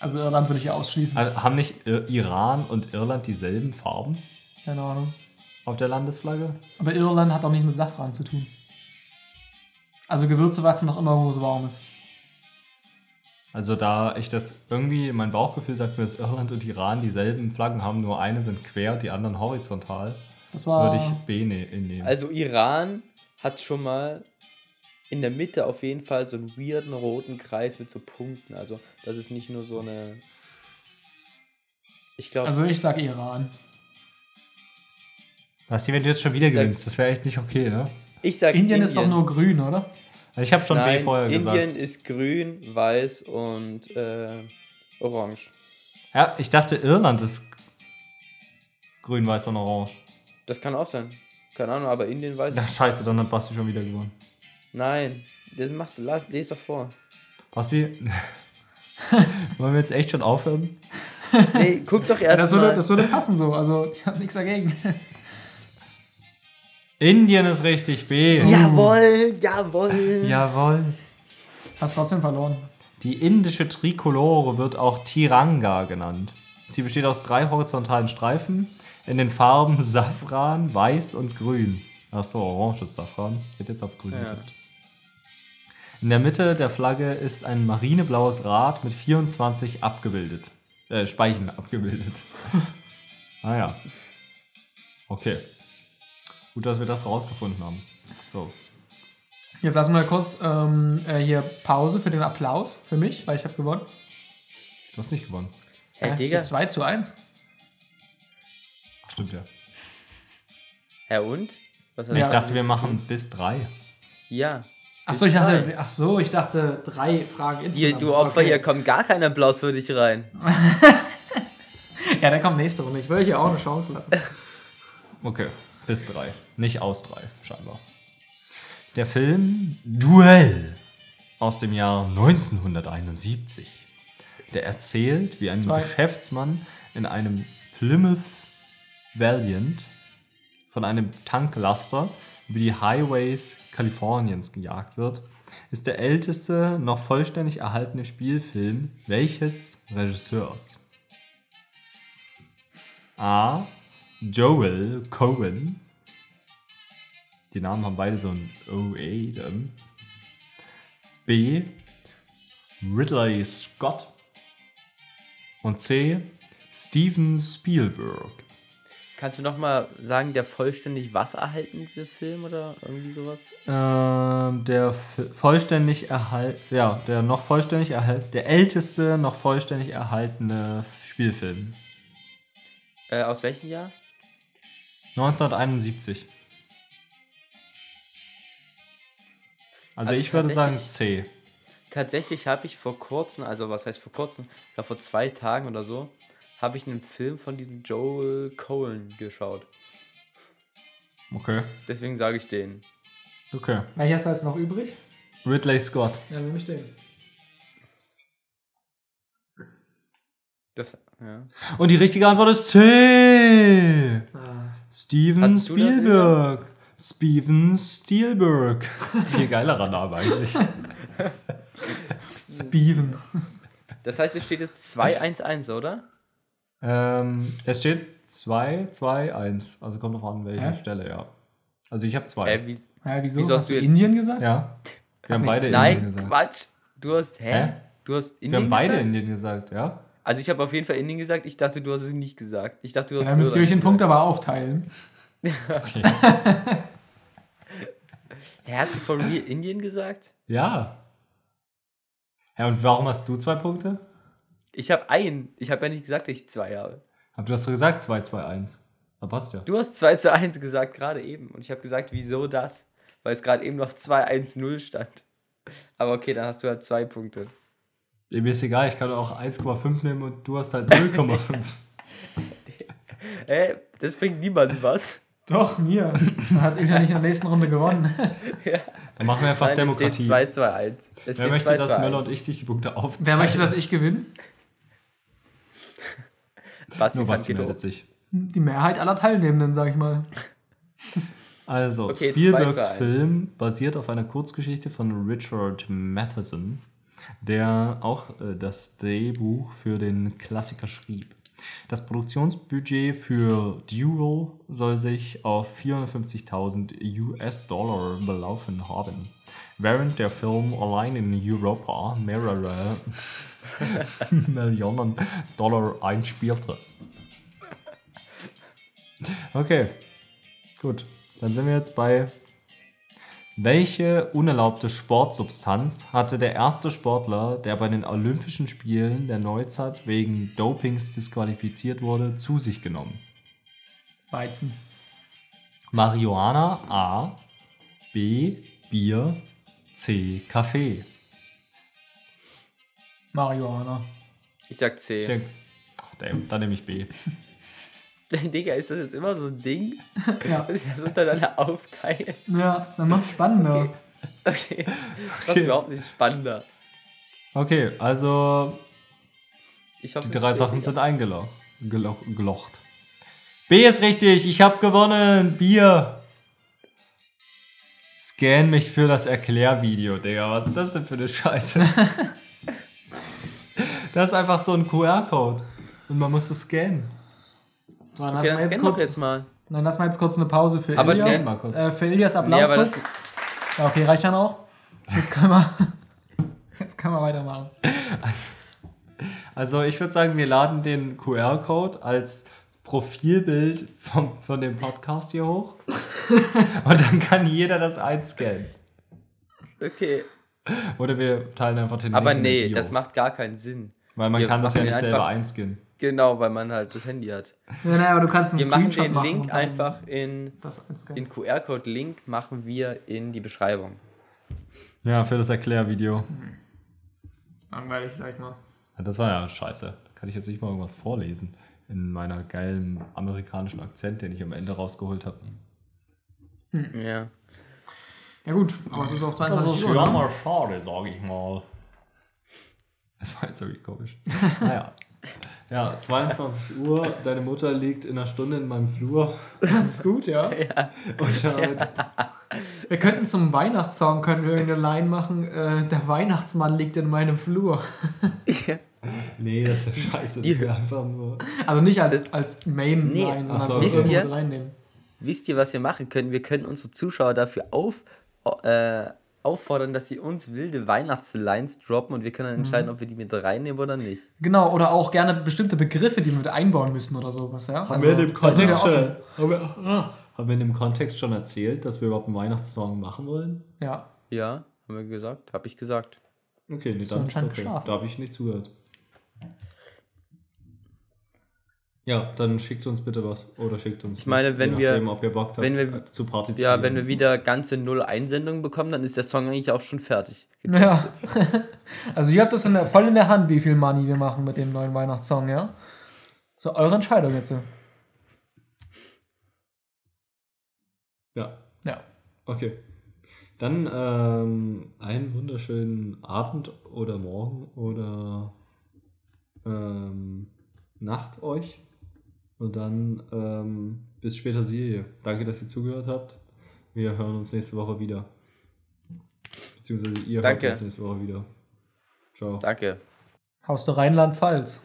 Also Irland würde ich ausschließen. Also haben nicht Ir Iran und Irland dieselben Farben Keine Ahnung. Auf der Landesflagge? Aber Irland hat auch nichts mit Safran zu tun. Also Gewürze wachsen noch immer, wo es warm ist. Also da ich das irgendwie, mein Bauchgefühl sagt mir, dass Irland und Iran dieselben Flaggen haben, nur eine sind quer, die anderen horizontal, Das war. würde ich B ne nehmen. Also Iran hat schon mal in der Mitte auf jeden Fall so einen weirden roten Kreis mit so Punkten. Also das ist nicht nur so eine. Ich glaube, Also ich sag Iran. Basti, wenn du jetzt schon wieder Ich sag- gewinnst, das wäre echt nicht okay, ne? ich sag Indien, ist doch nur grün, oder? Ich habe schon Nein, B vorher Indien gesagt. ist grün, weiß und äh, orange. Ja, ich dachte Irland ist grün, weiß und orange. Das kann auch sein. Keine Ahnung, aber Indien weiß. Ja, scheiße, dann hat Basti schon wieder gewonnen. Nein, das macht, las, les doch vor. Basti, <laughs> wollen wir jetzt echt schon aufhören? Nee, guck doch erst das, würde, mal. das würde passen so. Also ich habe nichts dagegen. Indien ist richtig, B. Jawohl, jawohl. Jawohl. Hast trotzdem verloren. Die indische Trikolore wird auch Tiranga genannt. Sie besteht aus drei horizontalen Streifen in den Farben Safran, Weiß und Grün. Achso, orange ist Safran. Hätte jetzt auf Grün Ja. getippt. In der Mitte der Flagge ist ein marineblaues Rad mit 24 abgebildet. Äh, Speichen abgebildet. <laughs> ah ja. Okay. Gut, dass wir das rausgefunden haben. So. Jetzt lassen wir kurz ähm, äh, hier Pause für den Applaus für mich, weil ich habe gewonnen. Du hast nicht gewonnen. Hey, Ja, Digga. 2 zu 1. Stimmt ja. Hä, und? Was hat Ja. Ich dachte, wir machen bis drei. Ja. Achso, ich dachte, drei. ach so, ich dachte drei Fragen Hier, insgesamt. du Opfer, Okay. hier kommt gar kein Applaus für dich rein. <laughs> Ja, der kommt nächste Runde. Ich will hier auch eine Chance lassen. Okay, bis drei. Nicht aus drei, scheinbar. Der Film Duell aus dem Jahr 1971. Der erzählt, wie ein Zwei. Geschäftsmann in einem Plymouth Valiant von einem Tanklaster über die Highways Kaliforniens gejagt wird, ist der älteste noch vollständig erhaltene Spielfilm welches Regisseurs? A. Joel Cohen. Die Namen haben beide so ein OA dann. B. Ridley Scott. Und C. Steven Spielberg. Kannst du noch mal sagen, der vollständig was erhalten, dieser Film oder irgendwie sowas? Ähm, der vollständig erhalt, ja, der noch vollständig erhalt, der älteste noch vollständig erhaltene Spielfilm. Äh, aus welchem Jahr? 1971. Also, Also ich würde sagen C. Tatsächlich habe ich vor kurzem, also was heißt vor kurzem, ich glaube vor zwei Tagen oder so, habe ich einen Film von diesem Joel Cohen geschaut. Okay. Deswegen sage ich den. Okay. Welcher ist da jetzt noch übrig? Ridley Scott. Ja, nehme ich den. Das, ja. Und die richtige Antwort ist C. Ah. Steven Hattest Spielberg. Steven Spielberg. <laughs> Viel geilerer Name eigentlich. <laughs> Steven. Das heißt, es steht jetzt 2-1-1, oder? ähm, es steht 2, 2, 1. Also kommt drauf an, welche Hä? Stelle, ja. Also ich habe zwei. Äh, wie, Ja, wieso? Wieso hast hast du jetzt- Indien gesagt? ja. Wir haben ich- beide Indien nein, gesagt. Quatsch. Du hast, hä? Hä? Du hast Indien Wir haben beide gesagt? Indien gesagt, ja. Also ich habe auf jeden Fall Indien gesagt. Ich dachte, du hast es nicht gesagt. Ich dachte, du Ja, hast dann müsst ihr euch den Punkt aber aufteilen. Okay. <laughs> Hä, hast du for real Indien gesagt? ja. Ja, und warum hast du zwei Punkte? Ich habe einen. Ich habe ja nicht gesagt, dass ich zwei habe. Aber du hast doch gesagt 2, 2, 1. Da passt ja. Du hast 2 zu 1 gesagt, gerade eben. Und ich habe gesagt, wieso das? Weil es gerade eben noch 2-1-0 stand. Aber okay, dann hast du halt zwei Punkte. Mir ist egal, ich kann auch 1,5 nehmen und du hast halt 0,5. Hä? <laughs> Das bringt niemandem was. Doch, mir. Dann hat Ilja nicht in der nächsten Runde gewonnen. <laughs> Dann machen wir einfach Nein, Demokratie. Es steht 2 2 1. Es Wer steht möchte, 2 dass 2 Möller 1. und ich sich die Punkte aufteilen? Wer möchte, dass ich gewinne? <laughs> Basti Nur ist Basti meldet sich. Die Mehrheit aller Teilnehmenden, sag ich mal. Also, Okay, Spielbergs 2 zu 1. Film basiert auf einer Kurzgeschichte von Richard Matheson, der auch äh, das Drehbuch für den Klassiker schrieb. Das Produktionsbudget für Duel soll sich auf 450.000 US-Dollar belaufen haben, während der Film allein in Europa mehrere <laughs> Millionen Dollar einspielte. Okay, gut. Dann sind wir jetzt bei welche unerlaubte Sportsubstanz hatte der erste Sportler, der bei den Olympischen Spielen der Neuzeit wegen Dopings disqualifiziert wurde, zu sich genommen? Weizen. Marihuana A, B, Bier, C, Kaffee. Marihuana. Ich sag Ich C. denke, ach, damn, dann nehme ich B. <laughs> <laughs> Digga, ist das jetzt immer so ein Ding? <laughs> Ja. Dass ich das untereinander aufteile? Ja, dann macht's spannender. Okay. Das macht Okay. überhaupt nicht spannender. Okay, also Ich hoffe, die drei Sachen sind eingelocht. Gelo gelocht. B ist richtig, ich habe gewonnen. Bier. Scan mich für das Erklärvideo, Digga. Was ist das denn für eine Scheiße? <laughs> das ist einfach so ein QR-Code. Und man muss es scannen. So, dann Okay, lassen dann wir jetzt kurz, jetzt mal. dann lassen wir jetzt kurz eine Pause für Aber scan mal kurz. Äh, für Ilias Applaus Nee, kurz. Ja, okay, reicht dann auch. Jetzt können wir, <laughs> jetzt können wir weitermachen. Also ich würde sagen, wir laden den QR-Code als Profilbild vom, von dem Podcast hier hoch. <laughs> Und dann kann jeder das einscannen. okay. Oder wir teilen einfach den Aber Link in nee, das macht gar keinen Sinn. Weil man wir kann das ja nicht selber einfach- einscannen. Genau, weil man halt das Handy hat. Ja, naja, aber du kannst einen Wir machen Screenshot den machen Link einfach in Das den QR-Code-Link machen wir in die Beschreibung. Ja, für das Erklärvideo. Langweilig, sag ich mal. Ja, das war ja scheiße. Da kann ich jetzt nicht mal irgendwas vorlesen. In meiner geilen amerikanischen Akzent, den ich am Ende rausgeholt habe. Ja. Ja gut, aber es ist auch 22 Uhr. ja ne? mal schade, sage ich mal. Das war jetzt irgendwie komisch. <laughs> naja. Ja, 22 Uhr, deine Mutter liegt in einer Stunde in meinem Flur. Das ist gut, ja. <laughs> Und damit, Wir könnten zum Weihnachtssong können wir irgendeine Line machen. Äh, der Weihnachtsmann liegt in meinem Flur. nee, das ist ja scheiße. Die- Das wäre einfach nur. Also nicht als, als Main Nee, Line, sondern so, Wisst ihr- reinnehmen. Wisst ihr, was wir machen können? Wir können unsere Zuschauer dafür auf, äh, auffordern, dass sie uns wilde Weihnachtslines droppen und wir können dann entscheiden, ob wir die mit reinnehmen oder nicht. Genau, oder auch gerne bestimmte Begriffe, die wir mit einbauen müssen oder sowas, ja. Haben wir in dem Kontext schon, haben wir, ah, haben wir in dem Kontext schon erzählt, dass wir überhaupt einen Weihnachtssong machen wollen? Ja. Ja, haben wir gesagt? Hab ich gesagt. Okay, nee, du dann ist okay. geschlafen. Da habe ich nicht zugehört. Ja, dann schickt uns bitte was. Oder schickt uns. Ich meine, wenn wir- nachdem, ob ihr Bock habt, wenn wir- äh, zu partizipieren. Ja, wenn wir wieder ganze null Einsendungen bekommen, dann ist der Song eigentlich auch schon fertig. <laughs> Ja. also ihr habt das in der, voll in der Hand, wie viel Money wir machen mit dem neuen Weihnachtssong, ja? So, eure Entscheidung jetzt. so. Ja, Ja. okay. Dann ähm, einen wunderschönen Abend oder Morgen oder ähm, Nacht euch. Und dann ähm, bis später Serie. Danke, dass ihr zugehört habt. Wir hören uns nächste Woche wieder. Beziehungsweise ihr Danke. hört uns nächste Woche wieder. Ciao. Danke. Haus der Rheinland-Pfalz.